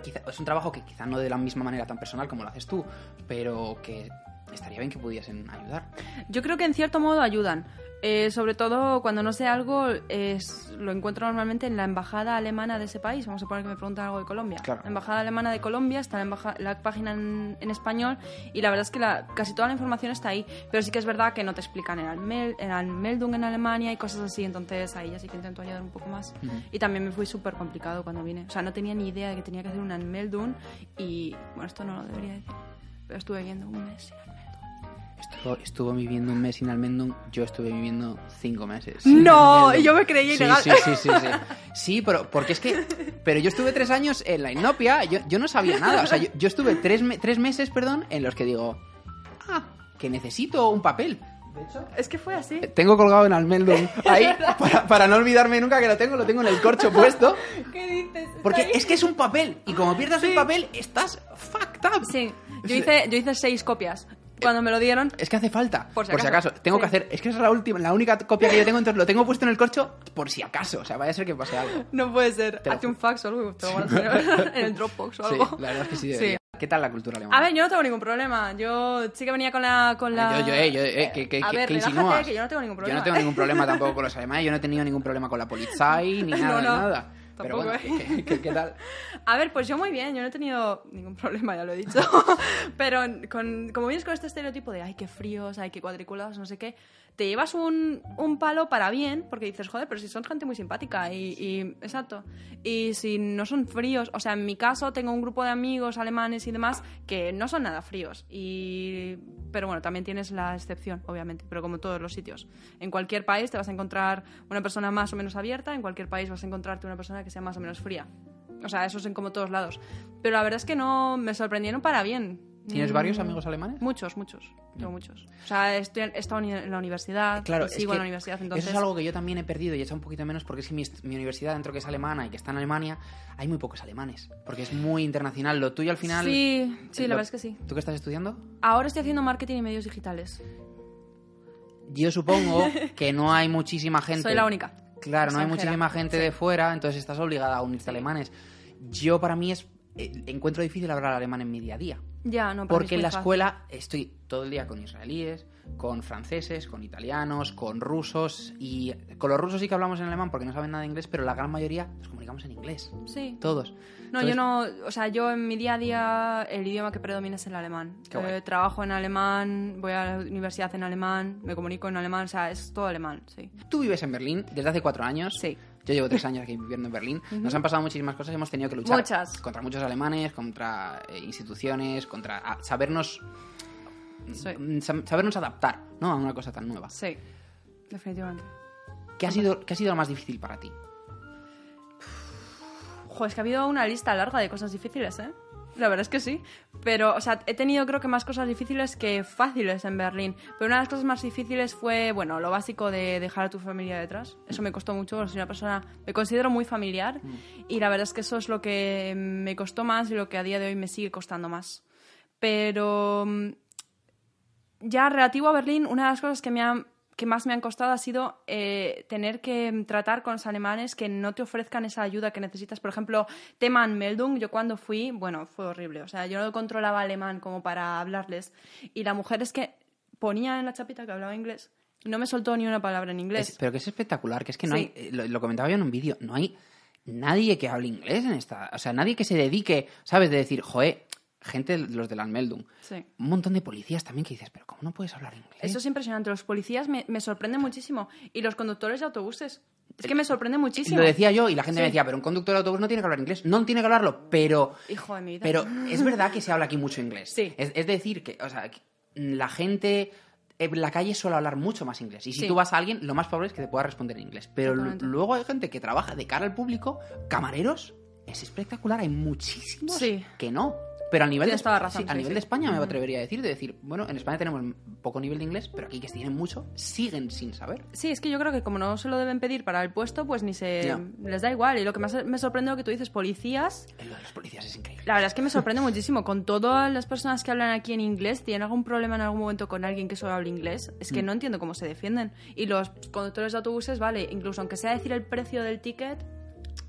quizá- es un trabajo que quizá no de la misma manera tan personal como lo haces tú, pero que estaría bien que pudiesen ayudar. Yo creo que en cierto modo ayudan. Eh, sobre todo cuando no sé algo, es, lo encuentro normalmente en la embajada alemana de ese país. Vamos a poner que me preguntan algo de Colombia. Claro. La embajada alemana de Colombia está la, embaja- la página en, en español y la verdad es que la- casi toda la información está ahí. Pero sí que es verdad que no te explican el, Anmel, el Anmeldung en Alemania y cosas así. Entonces ahí ya sí que intento ayudar un poco más. Ujú. Y también me fui súper complicado cuando vine. O sea, no tenía ni idea de que tenía que hacer un Anmeldung y bueno, esto no lo debería decir. Pero estuve viendo un mes sin. Estuvo, estuvo viviendo un mes sin Almendum, yo estuve viviendo cinco meses. No, Almendum. yo me creía Sí, ilegal. Sí, sí, sí, sí. Sí, pero porque es que... Pero yo estuve tres años en la Inopia, yo, yo no sabía nada. O sea, yo, yo estuve tres, me- tres meses, perdón, en los que digo... Ah, que necesito un papel. Es que fue así. Tengo colgado en Almendum [LAUGHS] ahí, para, para no olvidarme nunca que lo tengo, lo tengo en el corcho puesto. [LAUGHS] ¿Qué dices? Porque es que es un papel, y como pierdas un papel, estás fucked up. Sí, yo hice, yo hice seis copias. Cuando me lo dieron, Es que hace falta. Por si acaso. Tengo Sí. que hacer. Es que esa es la última, la única copia que yo tengo, entonces lo tengo puesto en el corcho por si acaso. O sea, vaya a ser que pase algo. no puede ser. Hazte un fax o algo. [LAUGHS] en el Dropbox o Sí, algo. la verdad es que sí Sí. ¿Qué tal la cultura alemana? A ver, yo no tengo ningún problema. Yo sí que venía con la... Con la... Yo, yo, eh, yo, eh, que, que, A que- ver, que que yo no tengo ningún Yo problema, no tengo ningún problema [LAUGHS] tampoco con los alemanes, yo no he tenido ningún problema con la Polizei, ni No, nada, no, ni nada. Pero tampoco, bueno, ¿eh? ¿qué, qué- qué tal? [LAUGHS] A ver, pues yo muy bien, yo no he tenido ningún problema, ya lo he dicho. [LAUGHS] Pero con, como vienes con este estereotipo de, ay, qué fríos, ay, qué cuadriculados, no sé qué, te llevas un, un palo para bien, porque dices, joder, pero si son gente muy simpática y, y- exacto. Y si no son fríos, o sea, en mi caso tengo un grupo de amigos alemanes y demás que no son nada fríos. Y, pero bueno, también tienes la excepción, obviamente, pero como todos los sitios. En cualquier país te vas a encontrar una persona más o menos abierta, en cualquier país vas a encontrarte una persona que sea más o menos fría. O sea, eso es en como todos lados. Pero la verdad es que no me sorprendieron para bien. ¿Tienes Mm, varios amigos alemanes? Muchos, muchos. Tengo muchos. O sea, estoy, he estado en la universidad, Claro, sigo en la universidad, entonces... Eso es algo que yo también he perdido y he echado un poquito menos porque es que mi, universidad, dentro que es alemana y que está en Alemania, hay muy pocos alemanes. Porque es muy internacional. Lo tuyo al final. Sí, sí, lo- la verdad es que sí. ¿Tú qué estás estudiando? Ahora estoy haciendo marketing y medios digitales. Yo supongo [LAUGHS] que no hay muchísima gente. Soy la única. Claro, no hay muchísima gente de fuera, entonces estás obligada a unirte a alemanes. Yo, para mí, es eh, encuentro difícil hablar alemán en mi día a día. Ya, no, Porque en la fácil. escuela estoy todo el día con israelíes, con franceses, con italianos, con rusos. Y con los rusos sí que hablamos en alemán porque no saben nada de inglés, pero la gran mayoría nos comunicamos en inglés. Sí. Todos. No, Entonces, yo no, o sea, yo en mi día a día el idioma que predomina es el alemán. Eh, trabajo en alemán, voy a la universidad en alemán, me comunico en alemán, o sea, es todo alemán, sí. Tú vives en Berlín desde hace cuatro años. Sí. Yo llevo tres años aquí viviendo en Berlín. Nos han pasado muchísimas cosas. Hemos tenido que luchar Muchas. contra muchos alemanes, contra eh, instituciones, contra a- sabernos Sí. mm, sa- sabernos adaptar, ¿no? A una cosa tan nueva. Sí, definitivamente. ¿Qué ha sido, qué ha sido lo más difícil para ti? Ojo, es que ha habido una lista larga de cosas difíciles, ¿eh? La verdad es que sí. Pero, o sea, he tenido creo que más cosas difíciles que fáciles en Berlín. Pero una de las cosas más difíciles fue, bueno, lo básico de dejar a tu familia detrás. Eso me costó mucho, porque soy una persona, me considero muy familiar. Y la verdad es que eso es lo que me costó más y lo que a día de hoy me sigue costando más. Pero mm, ya relativo a Berlín, una de las cosas que, me han- que más me han costado ha sido eh, tener que tratar con los alemanes que no te ofrezcan esa ayuda que necesitas. Por ejemplo, tema Anmeldung, yo cuando fui, bueno, fue horrible. O sea, yo no controlaba alemán como para hablarles. Y la mujer es que ponía en la chapita que hablaba inglés y no me soltó ni una palabra en inglés. Es- pero que es espectacular, que es que no Sí. hay, eh, lo, lo comentaba yo en un vídeo, no hay nadie que hable inglés en esta, o sea, nadie que se dedique, ¿sabes? De decir, joe, gente, los de la Meldung, Sí. un montón de policías también que dices, pero ¿cómo no puedes hablar inglés? Eso es impresionante. Los policías me, me sorprenden muchísimo. Y los conductores de autobuses. Es que me sorprende muchísimo. Lo decía yo y la gente me Sí. decía, pero un conductor de autobús no tiene que hablar inglés. No tiene que hablarlo, pero... Hijo de mi vida. Pero [LAUGHS] es verdad que se habla aquí mucho inglés. Sí. Es, es decir, que o sea, la gente en la calle suele hablar mucho más inglés. Y si Sí. tú vas a alguien, lo más probable es que te pueda responder en inglés. Pero luego hay gente que trabaja de cara al público, camareros, es espectacular. Hay muchísimos Sí. que no. Pero a nivel, de, razón, sí, a sí, nivel sí. de España me atrevería a decir, de decir, bueno, en España tenemos poco nivel de inglés, pero aquí que tienen mucho, siguen sin saber. Sí, es que yo creo que como no se lo deben pedir para el puesto, pues ni se Ya. les da igual. Y lo que más me sorprende lo que tú dices, policías, Lo de los policías es increíble. la verdad es que me sorprende muchísimo. Con todas las personas que hablan aquí en inglés, tienen algún problema en algún momento con alguien que solo habla inglés, es Mm. que no entiendo cómo se defienden. Y los conductores de autobuses, vale, incluso aunque sea decir el precio del ticket,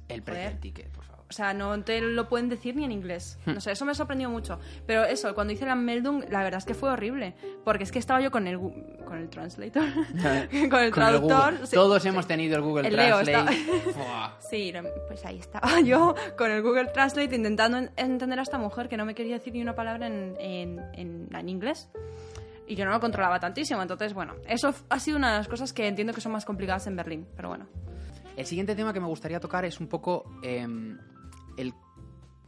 El precio Joder. del ticket. O sea, no te lo pueden decir ni en inglés. Hmm. No sé, eso me ha sorprendido mucho. Pero eso, cuando hice la Meldung, la verdad es que fue horrible. Porque es que estaba yo con el, con el translator, [LAUGHS] con el traductor. Sí. Todos hemos tenido el Google El Translate. [LAUGHS] Sí, pues ahí estaba [LAUGHS] yo con el Google Translate intentando en- entender a esta mujer que no me quería decir ni una palabra en, en- en- en inglés. Y yo no lo controlaba tantísimo. Entonces, bueno, eso ha sido una de las cosas que entiendo que son más complicadas en Berlín. Pero bueno. El siguiente tema que me gustaría tocar es un poco em, el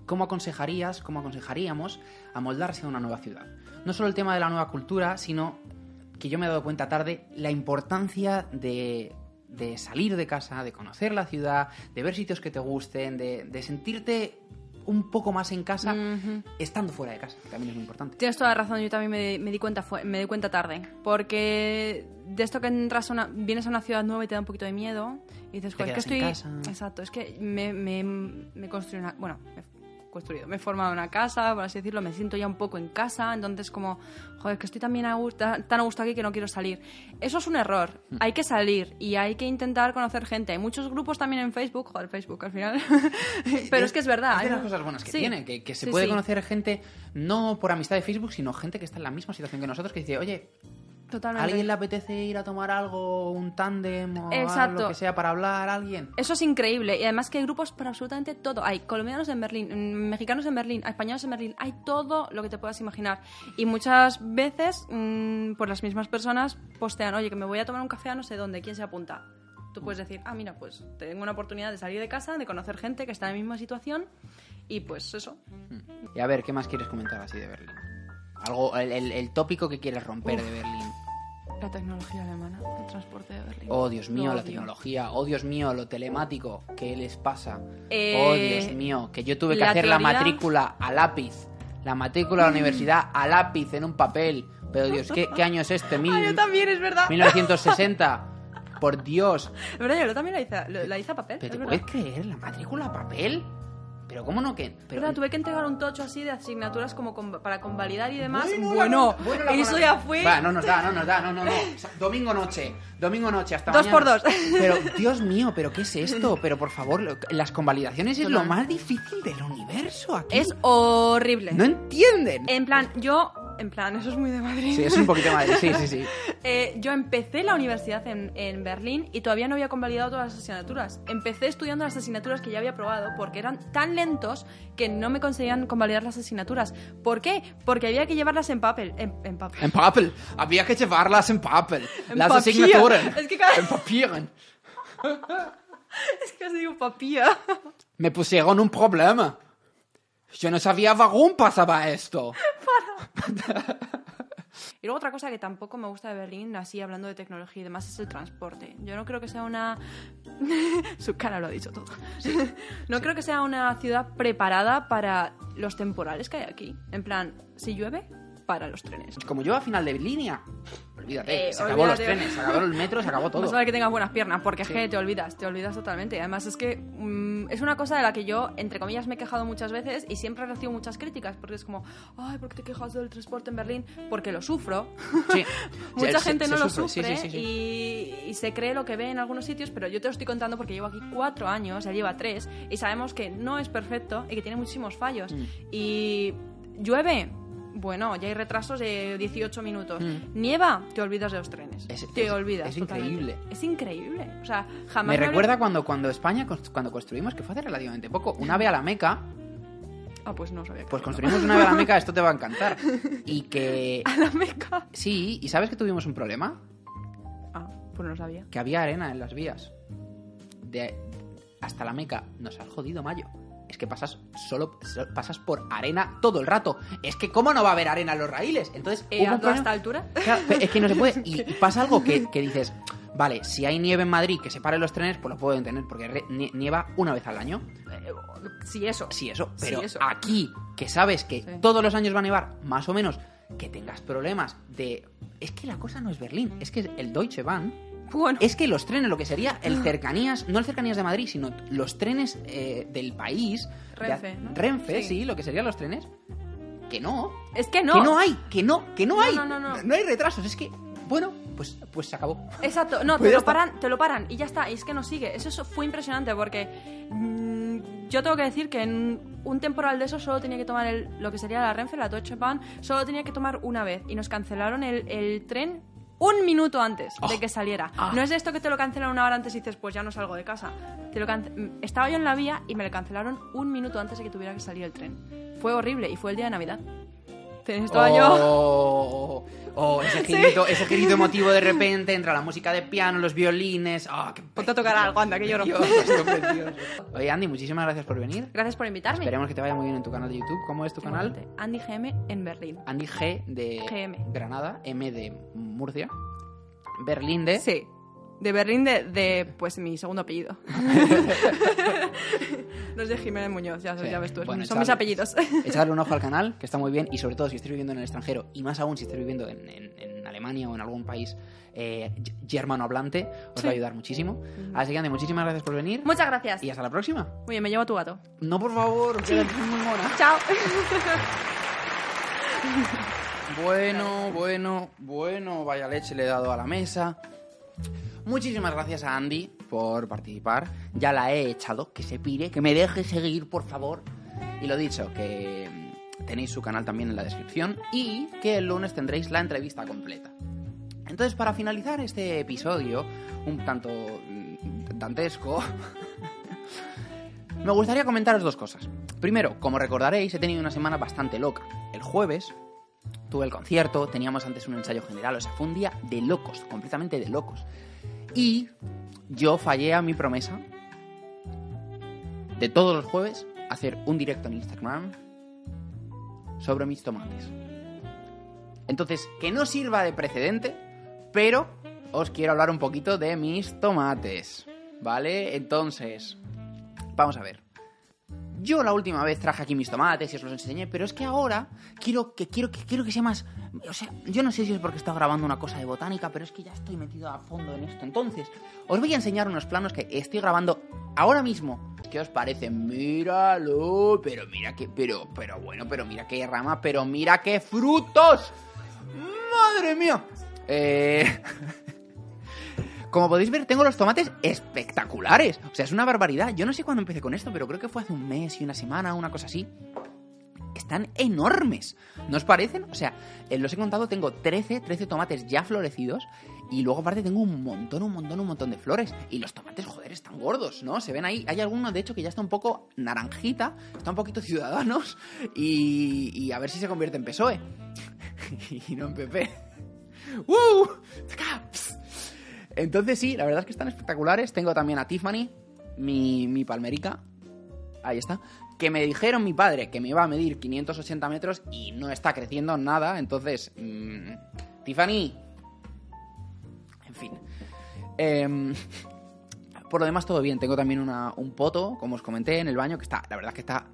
cómo aconsejarías, cómo aconsejaríamos amoldarse a una nueva ciudad. No solo el tema de la nueva cultura, sino que yo me he dado cuenta tarde la importancia de, salir de casa, de conocer la ciudad, de ver sitios que te gusten, de sentirte un poco más en casa estando fuera de casa, que también es muy importante. Tienes toda la razón, yo también me, me di cuenta fue- me di cuenta tarde. Porque de esto que entras a una, vienes a una ciudad nueva y te da un poquito de miedo, y dices, joder, es que estoy. casa. Exacto, es que me, me, me construí una. Bueno, construido, me he formado una casa, por así decirlo, me siento ya un poco en casa, entonces como, joder, que estoy también a gusto, tan a gusto aquí que no quiero salir. Eso es un error, Mm. hay que salir y hay que intentar conocer gente. Hay muchos grupos también en Facebook, joder, Facebook al final. [LAUGHS] Pero es que es verdad. Es de hay las cosas buenas que Sí. tiene, que, que se Sí, puede sí. conocer gente no por amistad de Facebook, sino gente que está en la misma situación que nosotros, que dice, oye, Totalmente. ¿a alguien le apetece ir a tomar algo, un tándem o Exacto. lo que sea para hablar a alguien? Eso es increíble. Y además que hay grupos para absolutamente todo. Hay colombianos en Berlín, mexicanos en Berlín, españoles en Berlín. Hay todo lo que te puedas imaginar. Y muchas veces, mm, pues las mismas personas postean, oye, que me voy a tomar un café a no sé dónde, ¿quién se apunta? Tú puedes decir, ah, mira, pues tengo una oportunidad de salir de casa, de conocer gente que está en la misma situación. Y pues eso. Y a ver, ¿qué más quieres comentar así de Berlín? Algo, el, el- el tópico que quieres romper de Berlín. La tecnología alemana, el transporte de Berlín. Oh, Dios mío, Lo la odio. tecnología. Oh, Dios mío, lo telemático. ¿Qué les pasa? Eh, oh, Dios mío, que yo tuve que la hacer la matrícula a lápiz. La matrícula a la universidad a lápiz en un papel. Pero Dios, ¿qué, qué año es este? Mil- [LAUGHS] Ah, yo también, es verdad. 1960. [LAUGHS] Por Dios. Es verdad, yo también la hice, la hice a papel. ¿Pero es te verdad. puedes creer? ¿La matrícula a papel? ¿Pero cómo no que...? Pero, tuve que entregar un tocho así de asignaturas como con- para convalidar y demás. Bueno, Bueno, la- bueno, la- eso ya fue. Va, no nos da, no nos da, no, no, no. O sea, Domingo noche, domingo noche, hasta Dos mañana. por dos. Pero, Dios mío, ¿pero qué es esto? Pero, por favor, las convalidaciones es lo más difícil del universo aquí. Es horrible. No entienden. En plan, yo. En plan, eso es muy de Madrid. Sí, es un poquito más... Sí, sí, sí. [LAUGHS] Eh, yo empecé la universidad en, en Berlín y todavía no había convalidado todas las asignaturas. Empecé estudiando las asignaturas que ya había probado porque eran tan lentos que no me conseguían convalidar las asignaturas. ¿Por qué? Porque había que llevarlas en papel. En, en papel. En papel. Había que llevarlas en papel. [LAUGHS] En las papier. asignaturas. Es que cada- En papieren. [LAUGHS] Es que os digo papía. Me pusieron un problema. Yo no sabía warum pasaba esto. [LAUGHS] Y luego otra cosa que tampoco me gusta de Berlín, así hablando de tecnología y demás, es el transporte. Yo no creo que sea una... [LAUGHS] Su cara lo ha dicho todo. [LAUGHS] no creo que sea una ciudad preparada para los temporales que hay aquí. En plan, si llueve, para los trenes. Como yo a final de línea. Olvídate, Eh, se acabó los olvídate. trenes, se acabó el metro, se acabó todo. Más vale que tengas buenas piernas, porque Sí. es que te olvidas, te olvidas totalmente. Además es que mm, es una cosa de la que yo, entre comillas, me he quejado muchas veces y siempre recibo muchas críticas, porque es como, ay, ¿por qué te quejas del transporte en Berlín? Porque lo sufro. Sí. [LAUGHS] Mucha gente no lo sufre, sufre. Y, y se cree lo que ve en algunos sitios, pero yo te lo estoy contando porque llevo aquí cuatro años, él lleva tres, y sabemos que no es perfecto y que tiene muchísimos fallos. Mm. Y llueve. Bueno, ya hay retrasos de 18 minutos. Mm. Nieva, te olvidas de los trenes. Es- te es- olvidas. es totalmente. increíble. Es increíble. O sea, jamás. Me recuerda cuando, cuando España, cuando construimos, que fue hace relativamente poco, una ave a la Meca, Ah, pues no sabía. pues construimos una ave a la Meca, [LAUGHS] esto te va a encantar. Y que... A la meca. Sí, ¿y sabes que tuvimos un problema? Ah, pues no sabía. Que había arena en las vías. De hasta la Meca nos has jodido mayo. Que pasas solo, so- pasas por arena todo el rato. Es que cómo no va a haber arena en los raíles. Entonces, Eh, ¿A toda esta altura? [LAUGHS] Claro, es que no se puede. Y, y [LAUGHS] pasa algo que, que dices, vale, si hay nieve en Madrid que se paren los trenes, pues lo puedo entender, porque nieva una vez al año. Eh, sí, eso. Sí, eso. Sí, Pero eso. aquí, que sabes que Sí. todos los años va a nevar, más o menos, que tengas problemas de... Es que la cosa no es Berlín, es que el Deutsche Bahn... [LAUGHS] Bueno, Es que los trenes, lo que sería el cercanías, no el cercanías de Madrid, sino los trenes eh, del país. de- Renfe, ¿no? Renfe, Sí. sí, lo que serían los trenes. Que no, es que no. que no hay, que no, que no, No, hay. no, no, no. No hay retrasos, es que, bueno, pues, pues se acabó. Exacto, no, [LAUGHS] Pues te ya lo está. paran, te lo paran y ya está, y es que no sigue. Eso, fue impresionante porque mm, yo tengo que decir que en un temporal de eso solo tenía que tomar el- lo que sería la Renfe, la Deutsche Bahn, solo tenía que tomar una vez y nos cancelaron el, el tren un minuto antes de Oh. que saliera. Ah. No es de esto que te lo cancelan una hora antes y dices, pues ya no salgo de casa. Te lo cance- mm, Estaba yo en la vía y me lo cancelaron un minuto antes de que tuviera que salir el tren. Fue horrible y fue el día de Navidad. Estaba yo... Oh, oh, ese girito, ese girito emotivo de [LAUGHS] repente, entra la música de piano, los violines. Ah, qué Ponte a tocar algo, anda, que lloro. precioso. Oye, Andy, muchísimas gracias por venir. Gracias por invitarme. Esperemos que te vaya muy bien en tu canal de YouTube. ¿Cómo es tu canal? Andy GM en Berlín. Andy G de GM. Granada, M de Murcia, Berlín de... Sí. De Berlín de, de, pues mi segundo apellido. [LAUGHS] no es de Jiménez Muñoz, ya, Sí. ya ves tú, Bueno, son mis apellidos. [LAUGHS] Echarle un ojo al canal, que está muy bien, y sobre todo si estáis viviendo en el extranjero, y más aún si estáis viviendo en, en- en Alemania o en algún país eh, germano hablante, os Sí. va a ayudar muchísimo. Así que, Andy, muchísimas gracias por venir. Muchas gracias. Y hasta la próxima. Muy bien, me llevo a tu gato. No, por favor, eres muy mona. Chao. [LAUGHS] Bueno, bueno, bueno, vaya leche le he dado a la mesa. Muchísimas gracias a Andy por participar. Ya la he echado, que se pire, que me deje seguir, por favor. Y lo dicho, que mm, tenéis su canal también en la descripción y que el lunes tendréis la entrevista completa. Entonces, para finalizar este episodio, un tanto mm, dantesco, [LAUGHS] me gustaría comentaros dos cosas. Primero, como recordaréis, he tenido una semana bastante loca. El jueves tuve el concierto, teníamos antes un ensayo general, o sea, fue un día de locos, completamente de locos. Y yo fallé a mi promesa de todos los jueves hacer un directo en Instagram sobre mis tomates. Entonces, que no sirva de precedente, Pero os quiero hablar un poquito de mis tomates, ¿vale? Entonces, vamos a ver. Yo la última vez traje aquí mis tomates y os los enseñé, pero es que ahora quiero que quiero que quiero que sea más, o sea, yo no sé si es porque estaba grabando una cosa de botánica, pero es que ya estoy metido a fondo en esto. Entonces, os voy a enseñar unos planos que estoy grabando ahora mismo. ¿Qué os parece? Míralo, pero mira que, pero, pero bueno, pero mira qué rama, pero mira qué frutos. Madre mía. Eh... [LAUGHS] Como podéis ver, tengo los tomates espectaculares. O sea, es una barbaridad. Yo no sé cuándo empecé con esto, pero creo que fue hace un mes y una semana, una cosa así. Están enormes. ¿No os parecen? O sea, eh, los he contado, tengo 13, 13 tomates ya florecidos. Y luego aparte tengo un montón, un montón, un montón de flores. Y los tomates, joder, están gordos, ¿no? Se ven ahí. Hay alguno, de hecho, que ya está un poco naranjita. Está un poquito ciudadanos. Y, y a ver si se convierte en PSOE. [LAUGHS] y no en PP. ¡Uh! Entonces sí, la verdad es que están espectaculares. Tengo también a Tiffany, mi, mi palmerica. Ahí está. Que me dijeron mi padre que me iba a medir 580 metros y no está creciendo nada. Entonces, mmm, Tiffany. En fin. Eh, [LAUGHS] por lo demás, todo bien. Tengo también una, un poto, como os comenté, en el baño, que está, la verdad es que está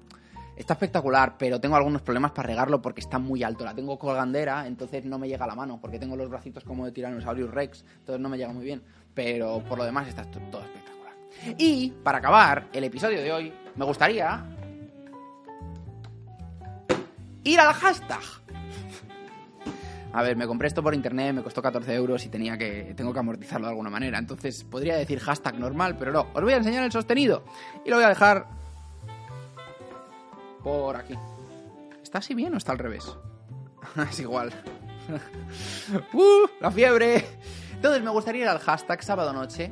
Está espectacular, pero tengo algunos problemas para regarlo porque está muy alto. La tengo colgandera, entonces no me llega a la mano, porque tengo los bracitos como de Tyrannosaurus Rex, entonces no me llega muy bien. Pero por lo demás está todo espectacular. Y para acabar el episodio de hoy, me gustaría ir al hashtag. A ver, me compré esto por internet, me costó 14 euros y tenía que, tengo que amortizarlo de alguna manera. Entonces podría decir hashtag normal, pero no. Os voy a enseñar el sostenido y lo voy a dejar por aquí. ¿Está así bien o está al revés? [LAUGHS] es igual. [LAUGHS] ¡Uh! ¡La fiebre! Entonces me gustaría ir al hashtag sábado noche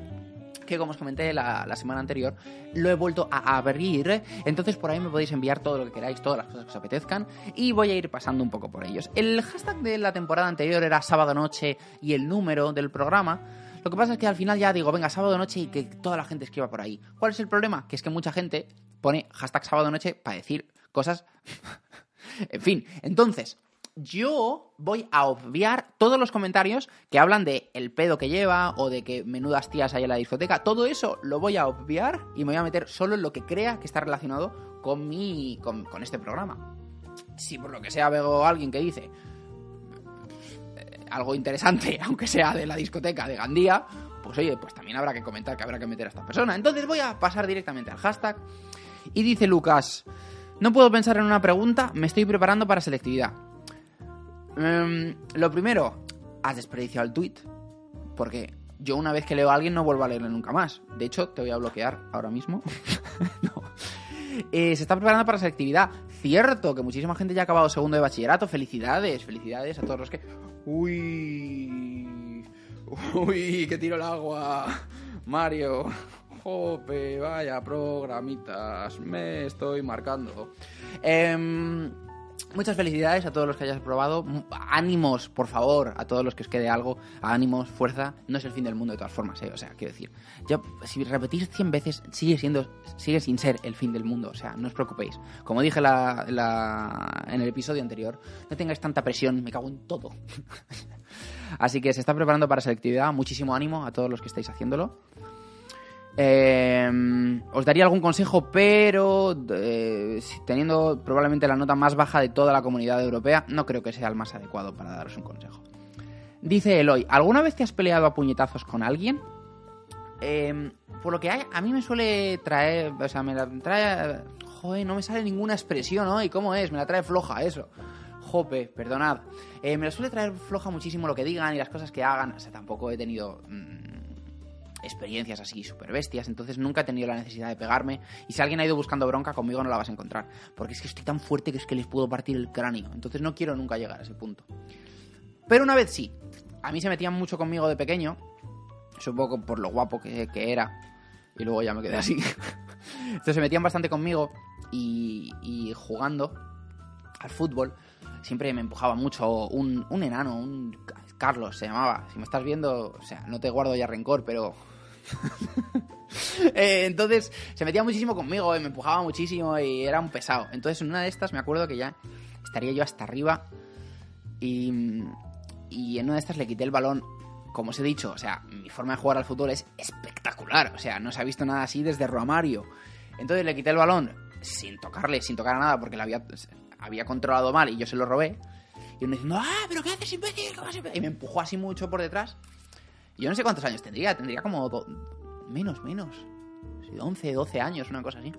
que como os comenté la, la, semana anterior, lo he vuelto a abrir. Entonces por ahí me podéis enviar todo lo que queráis, todas las cosas que os apetezcan, y voy a ir pasando un poco por ellos. El hashtag de la temporada anterior era sábado noche y el número del programa. Lo que pasa es que al final ya digo, venga, sábado noche y que toda la gente escriba por ahí. ¿Cuál es el problema? Que es que mucha gente pone hashtag sábado noche para decir cosas. [LAUGHS] en fin, entonces, yo voy a obviar todos los comentarios que hablan de el pedo que lleva o de que menudas tías hay en la discoteca. Todo eso lo voy a obviar y me voy a meter solo en lo que crea que está relacionado con mi. con, este programa. Si por lo que sea veo alguien que dice eh, algo interesante, [LAUGHS] aunque sea de la discoteca de Gandía, pues oye, pues también habrá que comentar que habrá que meter a esta persona. Entonces voy a pasar directamente al hashtag. Y dice Lucas. No puedo pensar en una pregunta, me estoy preparando para selectividad. Um, lo primero, has desperdiciado el tweet. Porque yo una vez que leo a alguien no vuelvo a leerle nunca más. De hecho, te voy a bloquear ahora mismo. [LAUGHS] no. eh, se está preparando para selectividad. Cierto que muchísima gente ya ha acabado segundo de bachillerato. Felicidades, felicidades a todos los que... Uy... Uy, que tiro el agua. Mario. Jope, vaya programitas, me estoy marcando. Eh, muchas felicidades a todos los que hayáis probado. Ánimos, por favor, a todos los que os quede algo. Ánimos, fuerza. No es el fin del mundo de todas formas, ¿eh? O sea, quiero decir, ya, si repetís 100 veces, sigue siendo, sigue sin ser el fin del mundo. O sea, no os preocupéis. Como dije la, la, en el episodio anterior, no tengáis tanta presión, me cago en todo. [LAUGHS] Así que se está preparando para selectividad. Muchísimo ánimo a todos los que estáis haciéndolo. Eh, os daría algún consejo, pero eh, teniendo probablemente la nota más baja de toda la comunidad europea, no creo que sea el más adecuado para daros un consejo. Dice Eloy, ¿alguna vez te has peleado a puñetazos con alguien? Eh, por lo que hay, a mí me suele traer, o sea, me la trae, joder, no me sale ninguna expresión hoy, ¿cómo es? Me la trae floja eso. Jope, perdonad. Eh, me la suele traer floja muchísimo lo que digan y las cosas que hagan. O sea, tampoco he tenido mmm, experiencias así súper bestias, entonces nunca he tenido la necesidad de pegarme. Y si alguien ha ido buscando bronca, conmigo no la vas a encontrar. Porque es que estoy tan fuerte que es que les puedo partir el cráneo. Entonces no quiero nunca llegar a ese punto. Pero una vez sí. A mí se metían mucho conmigo de pequeño. Supongo por lo guapo que, era. Y luego ya me quedé así. [LAUGHS] Entonces se metían bastante conmigo. Y, y jugando al fútbol, siempre me empujaba mucho un, un enano, un Carlos se llamaba. Si me estás viendo, o sea, no te guardo ya rencor, pero [LAUGHS] eh, entonces se metía muchísimo conmigo y me empujaba muchísimo y era un pesado. Entonces en una de estas me acuerdo que ya estaría yo hasta arriba y, y en una de estas le quité el balón como os he dicho, o sea, mi forma de jugar al fútbol es espectacular. O sea, no se ha visto nada así desde Romario. Entonces le quité el balón sin tocarle, sin tocar a nada, porque lo había, controlado mal y yo se lo robé. Y uno diciendo, ¡ah, pero qué haces, imbécil! ¿Qué vas a hacer?". Y me empujó así mucho por detrás. Yo no sé cuántos años tendría, tendría como menos, menos. Sí, 11, 12 años, una cosa así.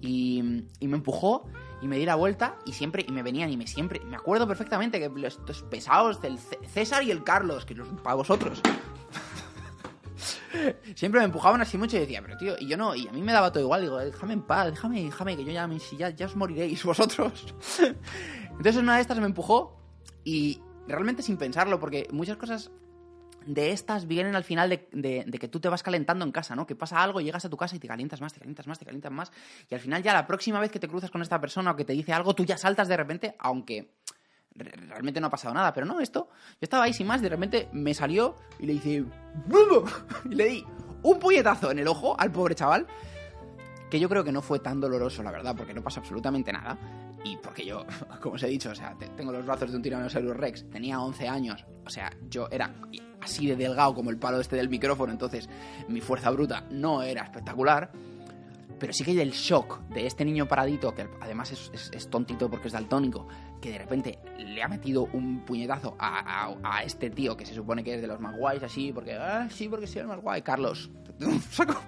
Y, y me empujó y me di la vuelta y siempre, y me venían y me siempre, me acuerdo perfectamente que estos pesados del César y el Carlos, que los para vosotros. [LAUGHS] Siempre me empujaban así mucho y decía, pero tío, y yo no, y a mí me daba todo igual, digo, déjame en paz, déjame, déjame, que yo ya, si ya, ya os moriréis [LAUGHS] vosotros. Entonces una de estas me empujó y realmente sin pensarlo, porque muchas cosas de estas vienen al final de, que tú te vas calentando en casa, ¿no? Que pasa algo, llegas a tu casa y te calientas más, te calientas más, te calientas más, y al final ya la próxima vez que te cruzas con esta persona o que te dice algo, tú ya saltas de repente, aunque re- realmente no ha pasado nada, pero no, esto, yo estaba ahí sin más, de repente me salió y le hice [LAUGHS] y le di un puñetazo en el ojo al pobre chaval, que yo creo que no fue tan doloroso, la verdad, porque no pasa absolutamente nada. Y porque yo, [LAUGHS] como os he dicho, o sea, te- tengo los brazos de un Tyrannosaurus Rex, tenía 11 años, o sea, yo era así de delgado como el palo este del micrófono, entonces mi fuerza bruta no era espectacular. Pero sí que el shock de este niño paradito, que además es, tontito porque es daltónico, que de repente le ha metido un puñetazo a este tío que se supone que es de los más guays, así, porque, ah, sí, porque soy el más guay, Carlos. [LAUGHS] Saco.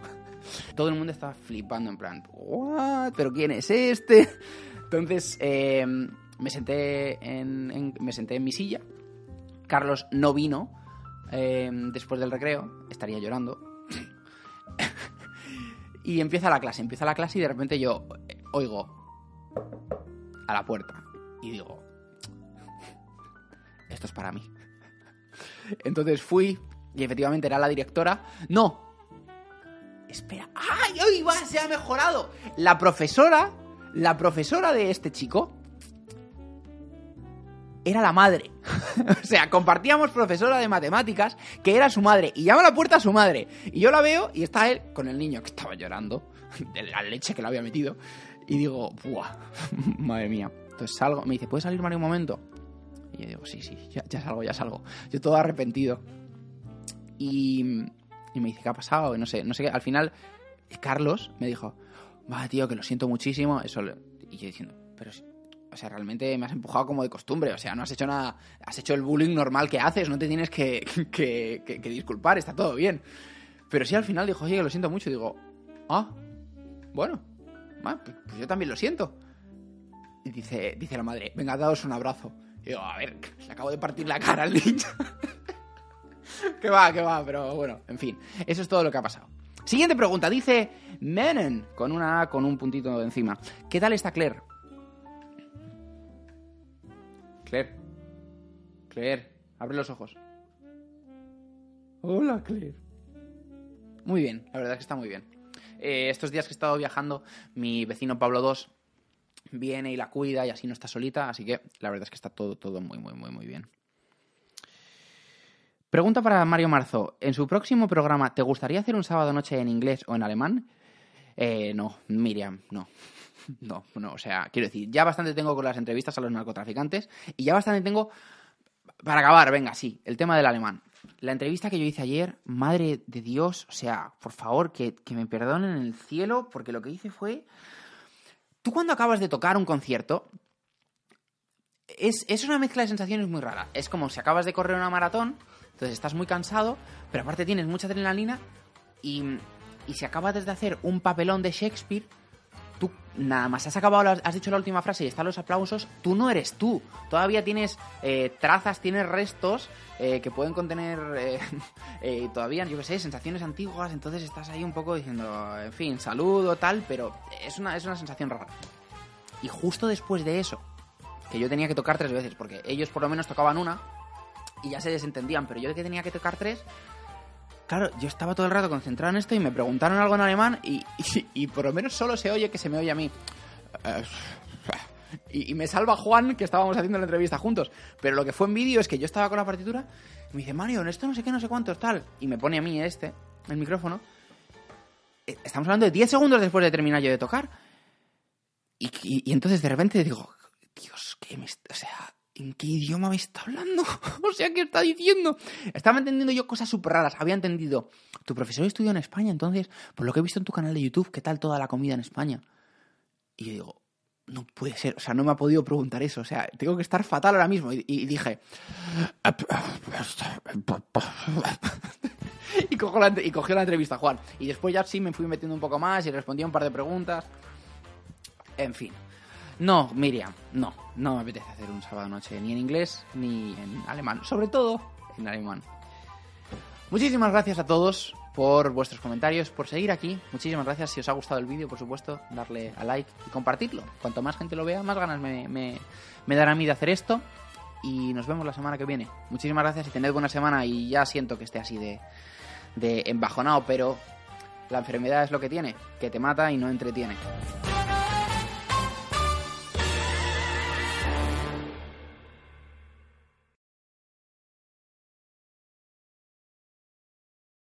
Todo el mundo estaba flipando en plan, ¿what? ¿Pero quién es este? Entonces eh, me, senté en, me senté en mi silla. Carlos no vino eh, después del recreo, estaría llorando. [LAUGHS] y empieza la clase, empieza la clase y de repente yo eh, oigo a la puerta y digo, esto es para mí. [LAUGHS] Entonces fui y efectivamente era la directora. No, Espera. ¡Ay! ¡Ay! Va, se ha mejorado. La profesora. La profesora de este chico. Era la madre. [LAUGHS] o sea, compartíamos profesora de matemáticas que era su madre. Y llama a la puerta a su madre. Y yo la veo y está él con el niño que estaba llorando. [LAUGHS] De la leche que le había metido. Y digo, ¡buah! [LAUGHS] Madre mía. Entonces salgo. Me dice, ¿puedes salir, Mario, un momento? Y yo digo, sí, sí, ya, salgo, ya salgo. Yo todo arrepentido. Y, y me dice, ¿qué ha pasado? Y no sé, no sé qué. Al final, Carlos me dijo, va, tío, que lo siento muchísimo. Eso Y yo diciendo, pero, o sea, realmente me has empujado como de costumbre. O sea, no has hecho nada. Has hecho el bullying normal que haces. No te tienes que, [LAUGHS] que, que- disculpar. Está todo bien. Pero sí, al final dijo, oye, que lo siento mucho. Y digo, ah, bueno, pues, pues yo también lo siento. Y dice, dice la madre, venga, daos un abrazo. Y digo, a ver, le acabo de partir la cara al niño. [LAUGHS] que va, que va, pero bueno, en fin, eso es todo lo que ha pasado. Siguiente pregunta, dice Menen, con una A con un puntito encima. ¿Qué tal está Claire? Claire. Claire, abre los ojos. Hola, Claire. Muy bien, la verdad es que está muy bien. Eh, estos días que he estado viajando, mi vecino Pablo II viene y la cuida y así no está solita, así que la verdad es que está todo, todo muy, muy, muy, muy bien. Pregunta para Mario Marzo. En su próximo programa, ¿te gustaría hacer un sábado noche en inglés o en alemán? Eh, no, Miriam, no. [LAUGHS] No, no, o sea, quiero decir, ya bastante tengo con las entrevistas a los narcotraficantes y ya bastante tengo para acabar, venga, sí, el tema del alemán. La entrevista que yo hice ayer, madre de Dios, o sea, por favor, que, que me perdonen en el cielo, porque lo que hice fue... Tú cuando acabas de tocar un concierto, es, es una mezcla de sensaciones muy rara. Es como si acabas de correr una maratón, entonces estás muy cansado, pero aparte tienes mucha adrenalina y, y si acabas de hacer un papelón de Shakespeare, tú nada más has acabado, has dicho la última frase y están los aplausos, tú no eres tú. Todavía tienes eh, trazas, tienes restos eh, que pueden contener eh, [LAUGHS] eh, todavía, yo qué sé, sensaciones antiguas, entonces estás ahí un poco diciendo, en fin, saludo, tal, pero es una, es una sensación rara. Y justo después de eso, que yo tenía que tocar tres veces, porque ellos por lo menos tocaban una y ya se desentendían, pero yo que tenía que tocar tres, claro, yo estaba todo el rato concentrado en esto y me preguntaron algo en alemán y, y- por lo menos solo se oye que se me oye a mí. Eh, Y, me salva Juan, que estábamos haciendo la entrevista juntos. Pero lo que fue en vídeo es que yo estaba con la partitura y me dice, Mario, en esto no sé qué, no sé cuánto, tal. Y me pone a mí este, el micrófono. Eh, Estamos hablando de 10 segundos después de terminar yo de tocar. Y, y- entonces de repente digo, Dios, ¿qué me O sea, ¿en qué idioma me está hablando? [LAUGHS] o sea, ¿qué está diciendo? Estaba entendiendo yo cosas súper raras. Había entendido, tu profesor estudió en España, entonces, por lo que he visto en tu canal de YouTube, ¿qué tal toda la comida en España? Y yo digo, no puede ser, o sea, no me ha podido preguntar eso, o sea, tengo que estar fatal ahora mismo. Y, dije... [LAUGHS] y, cogió la, la entrevista Juan. Y después ya sí me fui metiendo un poco más y respondí a un par de preguntas. En fin. No, Miriam, no, no me apetece hacer un sábado noche ni en inglés ni en alemán, sobre todo en alemán. Muchísimas gracias a todos por vuestros comentarios, por seguir aquí. Muchísimas gracias. Si os ha gustado el vídeo, por supuesto, darle a like y compartirlo. Cuanto más gente lo vea, más ganas me, dará a mí de hacer esto. Y nos vemos la semana que viene. Muchísimas gracias y tened buena semana. Y ya siento que esté así de, de embajonado, pero la enfermedad es lo que tiene, que te mata y no entretiene.